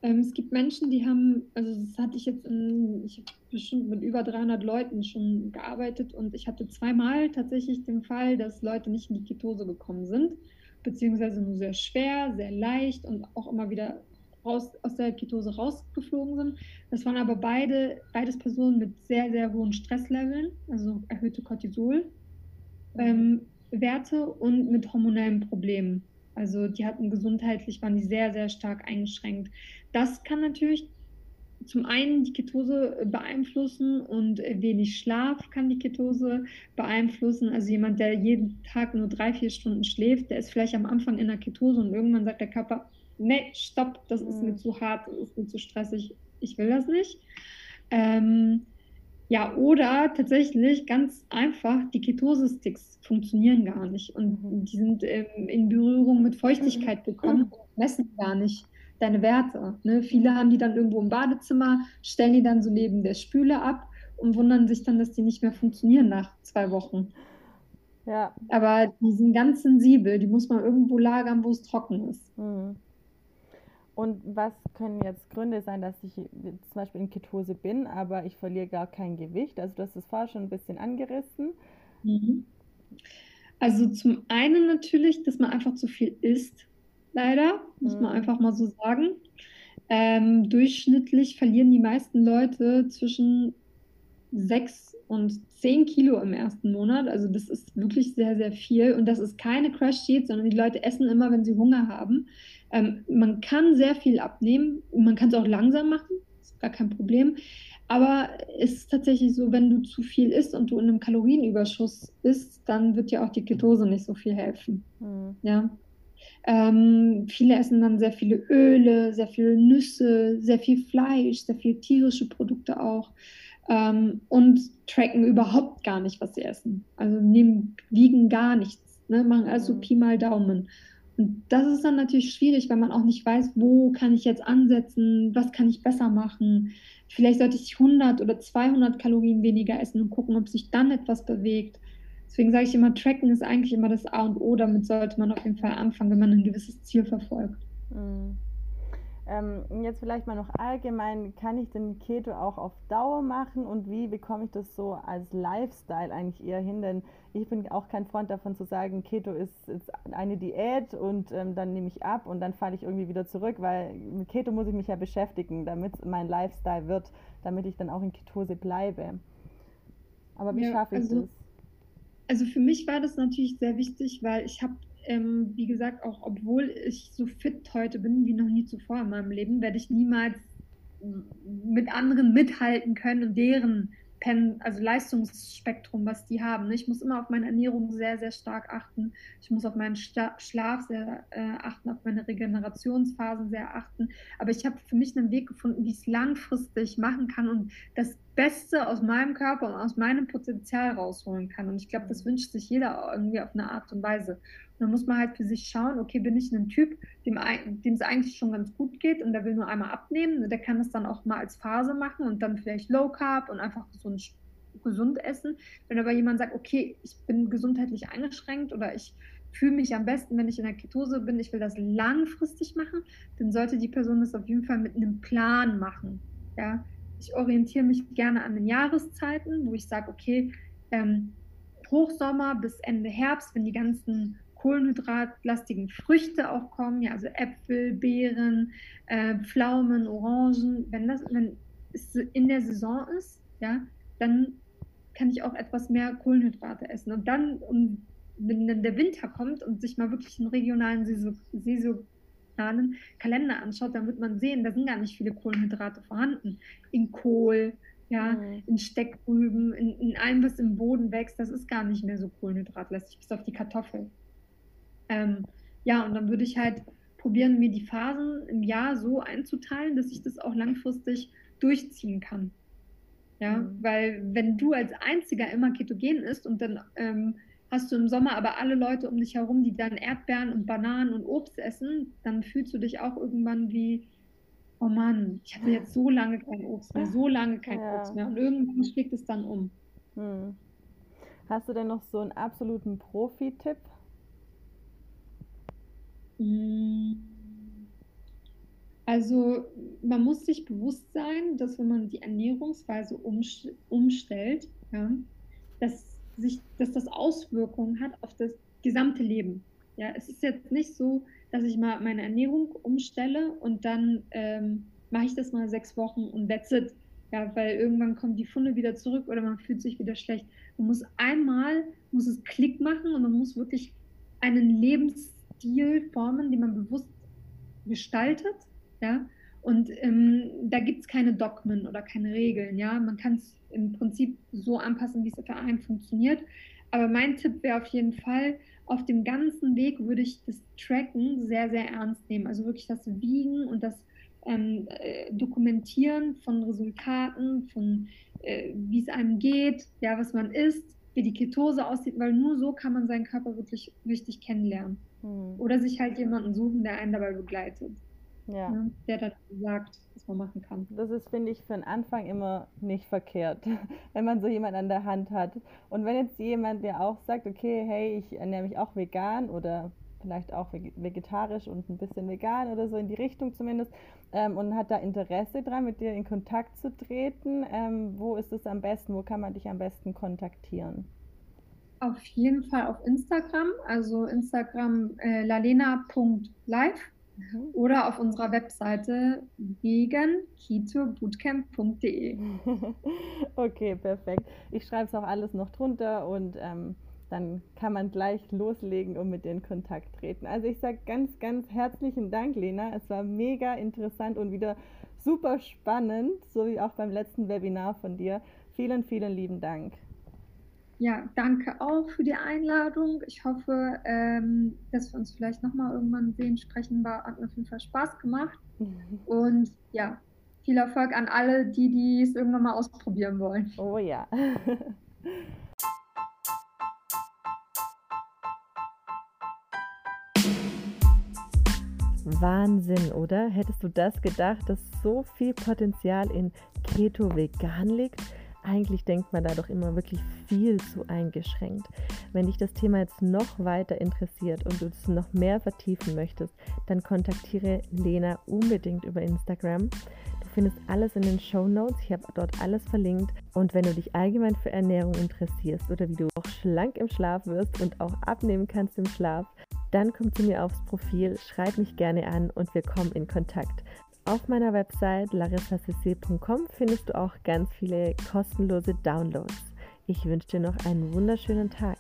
Ähm, es gibt Menschen, die haben, also das hatte ich jetzt, in, ich habe bestimmt mit über 300 Leuten schon gearbeitet und ich hatte zweimal tatsächlich den Fall, dass Leute nicht in die Ketose gekommen sind, beziehungsweise nur sehr schwer, sehr leicht und auch immer wieder raus, aus der Ketose rausgeflogen sind. Das waren aber beide, beides Personen mit sehr, sehr hohen Stressleveln, also erhöhte Cortisol. Ähm, und mit hormonellen Problemen. Also die hatten gesundheitlich, waren die sehr, sehr stark eingeschränkt. Das kann natürlich zum einen die Ketose beeinflussen und wenig Schlaf kann die Ketose beeinflussen. Also jemand, der jeden Tag nur drei, vier Stunden schläft, der ist vielleicht am Anfang in der Ketose und irgendwann sagt der Körper, nee, stopp, das ist mir mhm. zu hart, das ist mir zu stressig, ich will das nicht. Ähm, ja, oder tatsächlich ganz einfach, die Ketose-Sticks funktionieren gar nicht und mhm. die sind ähm, in Berührung mit Feuchtigkeit gekommen und messen gar nicht deine Werte. Ne? Viele haben die dann irgendwo im Badezimmer, stellen die dann so neben der Spüle ab und wundern sich dann, dass die nicht mehr funktionieren nach zwei Wochen. Ja. Aber die sind ganz sensibel, die muss man irgendwo lagern, wo es trocken ist. Mhm. Und was können jetzt Gründe sein, dass ich zum Beispiel in Ketose bin, aber ich verliere gar kein Gewicht? Also du hast es vorher schon ein bisschen angerissen. Mhm. Also zum einen natürlich, dass man einfach zu viel isst, leider, muss mhm. man einfach mal so sagen. Ähm, durchschnittlich verlieren die meisten Leute zwischen 6 und 10 Kilo im ersten Monat. Also das ist wirklich sehr, sehr viel. Und das ist keine Crash-Diät, sondern die Leute essen immer, wenn sie Hunger haben. Ähm, man kann sehr viel abnehmen. Man kann es auch langsam machen. Ist gar kein Problem. Aber es ist tatsächlich so, wenn du zu viel isst und du in einem Kalorienüberschuss bist, dann wird dir auch die Ketose nicht so viel helfen. Mhm. Ja. Ähm, viele essen dann sehr viele Öle, sehr viele Nüsse, sehr viel Fleisch, sehr viel tierische Produkte auch ähm, und tracken überhaupt gar nicht, was sie essen. Also nehmen, wiegen gar nichts, ne? machen also. Pi mal Daumen. Und das ist dann natürlich schwierig, weil man auch nicht weiß, wo kann ich jetzt ansetzen, was kann ich besser machen. Vielleicht sollte ich 100 oder 200 Kalorien weniger essen und gucken, ob sich dann etwas bewegt. Deswegen sage ich immer, Tracken ist eigentlich immer das A und O. Damit sollte man auf jeden Fall anfangen, wenn man ein gewisses Ziel verfolgt. Mhm. Ähm, jetzt vielleicht mal noch allgemein, kann ich den Keto auch auf Dauer machen und wie bekomme ich das so als Lifestyle eigentlich eher hin? Denn ich bin auch kein Freund davon zu sagen, Keto ist, ist eine Diät und ähm, dann nehme ich ab und dann falle ich irgendwie wieder zurück, weil mit Keto muss ich mich ja beschäftigen, damit es mein Lifestyle wird, damit ich dann auch in Ketose bleibe. Aber wie ja, schaffe ich also, das? Also für mich war das natürlich sehr wichtig, weil ich habe ähm, wie gesagt, auch obwohl ich so fit heute bin wie noch nie zuvor in meinem Leben, werde ich niemals mit anderen mithalten können und deren also Leistungsspektrum, was die haben. Ich muss immer auf meine Ernährung sehr, sehr stark achten. Ich muss auf meinen Schlaf sehr äh, achten, auf meine Regenerationsphasen sehr achten. Aber ich habe für mich einen Weg gefunden, wie ich es langfristig machen kann und das Beste aus meinem Körper und aus meinem Potenzial rausholen kann. Und ich glaube, das wünscht sich jeder irgendwie auf eine Art und Weise. Dann muss man halt für sich schauen, okay, bin ich ein Typ, dem, es eigentlich schon ganz gut geht und der will nur einmal abnehmen. Der kann das dann auch mal als Phase machen und dann vielleicht Low Carb und einfach ein gesund essen. Wenn aber jemand sagt, okay, ich bin gesundheitlich eingeschränkt oder ich fühle mich am besten, wenn ich in der Ketose bin, ich will das langfristig machen, dann sollte die Person das auf jeden Fall mit einem Plan machen. Ja? Ich orientiere mich gerne an den Jahreszeiten, wo ich sage, okay, ähm, Hochsommer bis Ende Herbst, wenn die ganzen kohlenhydratlastigen Früchte auch kommen, ja, also Äpfel, Beeren, äh, Pflaumen, Orangen, wenn das wenn es in der Saison ist, ja, dann kann ich auch etwas mehr Kohlenhydrate essen. Und dann, um, wenn dann der Winter kommt und sich mal wirklich einen regionalen saisonalen Kalender anschaut, dann wird man sehen, da sind gar nicht viele Kohlenhydrate vorhanden. In Kohl, ja, mhm. in Steckrüben, in, in allem, was im Boden wächst, das ist gar nicht mehr so kohlenhydratlastig, bis auf die Kartoffel. Ähm, ja, und dann würde ich halt probieren, mir die Phasen im Jahr so einzuteilen, dass ich das auch langfristig durchziehen kann. Ja, mhm. weil wenn du als Einziger immer ketogen isst und dann ähm, hast du im Sommer aber alle Leute um dich herum, die dann Erdbeeren und Bananen und Obst essen, dann fühlst du dich auch irgendwann wie, oh Mann, ich hatte jetzt so lange kein Obst mehr, so lange kein ja. Obst mehr und irgendwann schlägt es dann um. Hm. Hast du denn noch so einen absoluten Profi-Tipp? Hm. Also man muss sich bewusst sein, dass wenn man die Ernährungsweise umstellt, ja, dass, sich, dass das Auswirkungen hat auf das gesamte Leben. Ja, es ist jetzt nicht so, dass ich mal meine Ernährung umstelle und dann ähm, mache ich das mal sechs Wochen und that's it. Ja, weil irgendwann kommt die Funde wieder zurück oder man fühlt sich wieder schlecht. Man muss einmal, muss es Klick machen und man muss wirklich einen Lebensstil formen, den man bewusst gestaltet ja. Und ähm, da gibt es keine Dogmen oder keine Regeln, ja. Man kann es im Prinzip so anpassen, wie es für einen funktioniert. Aber mein Tipp wäre auf jeden Fall, auf dem ganzen Weg würde ich das Tracken sehr, sehr ernst nehmen. Also wirklich das Wiegen und das ähm, äh, Dokumentieren von Resultaten, von äh, wie es einem geht, ja, was man isst, wie die Ketose aussieht, weil nur so kann man seinen Körper wirklich richtig kennenlernen. Hm. Oder sich halt jemanden suchen, der einen dabei begleitet ja. ne, der dann sagt, was man machen kann. Das ist, finde ich, für den Anfang immer nicht verkehrt, wenn man so jemanden an der Hand hat. Und wenn jetzt jemand, der auch sagt, okay, hey, ich ernähre mich auch vegan oder vielleicht auch vegetarisch und ein bisschen vegan oder so in die Richtung zumindest ähm, und hat da Interesse dran, mit dir in Kontakt zu treten, ähm, wo ist es am besten, wo kann man dich am besten kontaktieren? Auf jeden Fall auf Instagram, also Instagram äh, lalena.live mhm. oder auf unserer Webseite veganketobootcamp.de. okay, perfekt. Ich schreibe es auch alles noch drunter und ähm, dann kann man gleich loslegen und mit dir in Kontakt treten. Also ich sage ganz, ganz herzlichen Dank, Lena. Es war mega interessant und wieder super spannend, so wie auch beim letzten Webinar von dir. Vielen, vielen lieben Dank. Ja, danke auch für die Einladung. Ich hoffe, ähm, dass wir uns vielleicht nochmal irgendwann sehen, sprechen. War, hat mir auf jeden Fall Spaß gemacht. Und ja, viel Erfolg an alle, die, die es irgendwann mal ausprobieren wollen. Oh ja. Wahnsinn, oder? Hättest du das gedacht, dass so viel Potenzial in Keto Vegan liegt? Eigentlich denkt man da doch immer wirklich viel zu eingeschränkt. Wenn dich das Thema jetzt noch weiter interessiert und du es noch mehr vertiefen möchtest, dann kontaktiere Lena unbedingt über Instagram. Du findest alles in den Show Notes. Ich habe dort alles verlinkt. Und wenn du dich allgemein für Ernährung interessierst oder wie du auch schlank im Schlaf wirst und auch abnehmen kannst im Schlaf, dann komm zu mir aufs Profil, schreib mich gerne an und wir kommen in Kontakt. Auf meiner Website larissacc.com findest du auch ganz viele kostenlose Downloads. Ich wünsche dir noch einen wunderschönen Tag.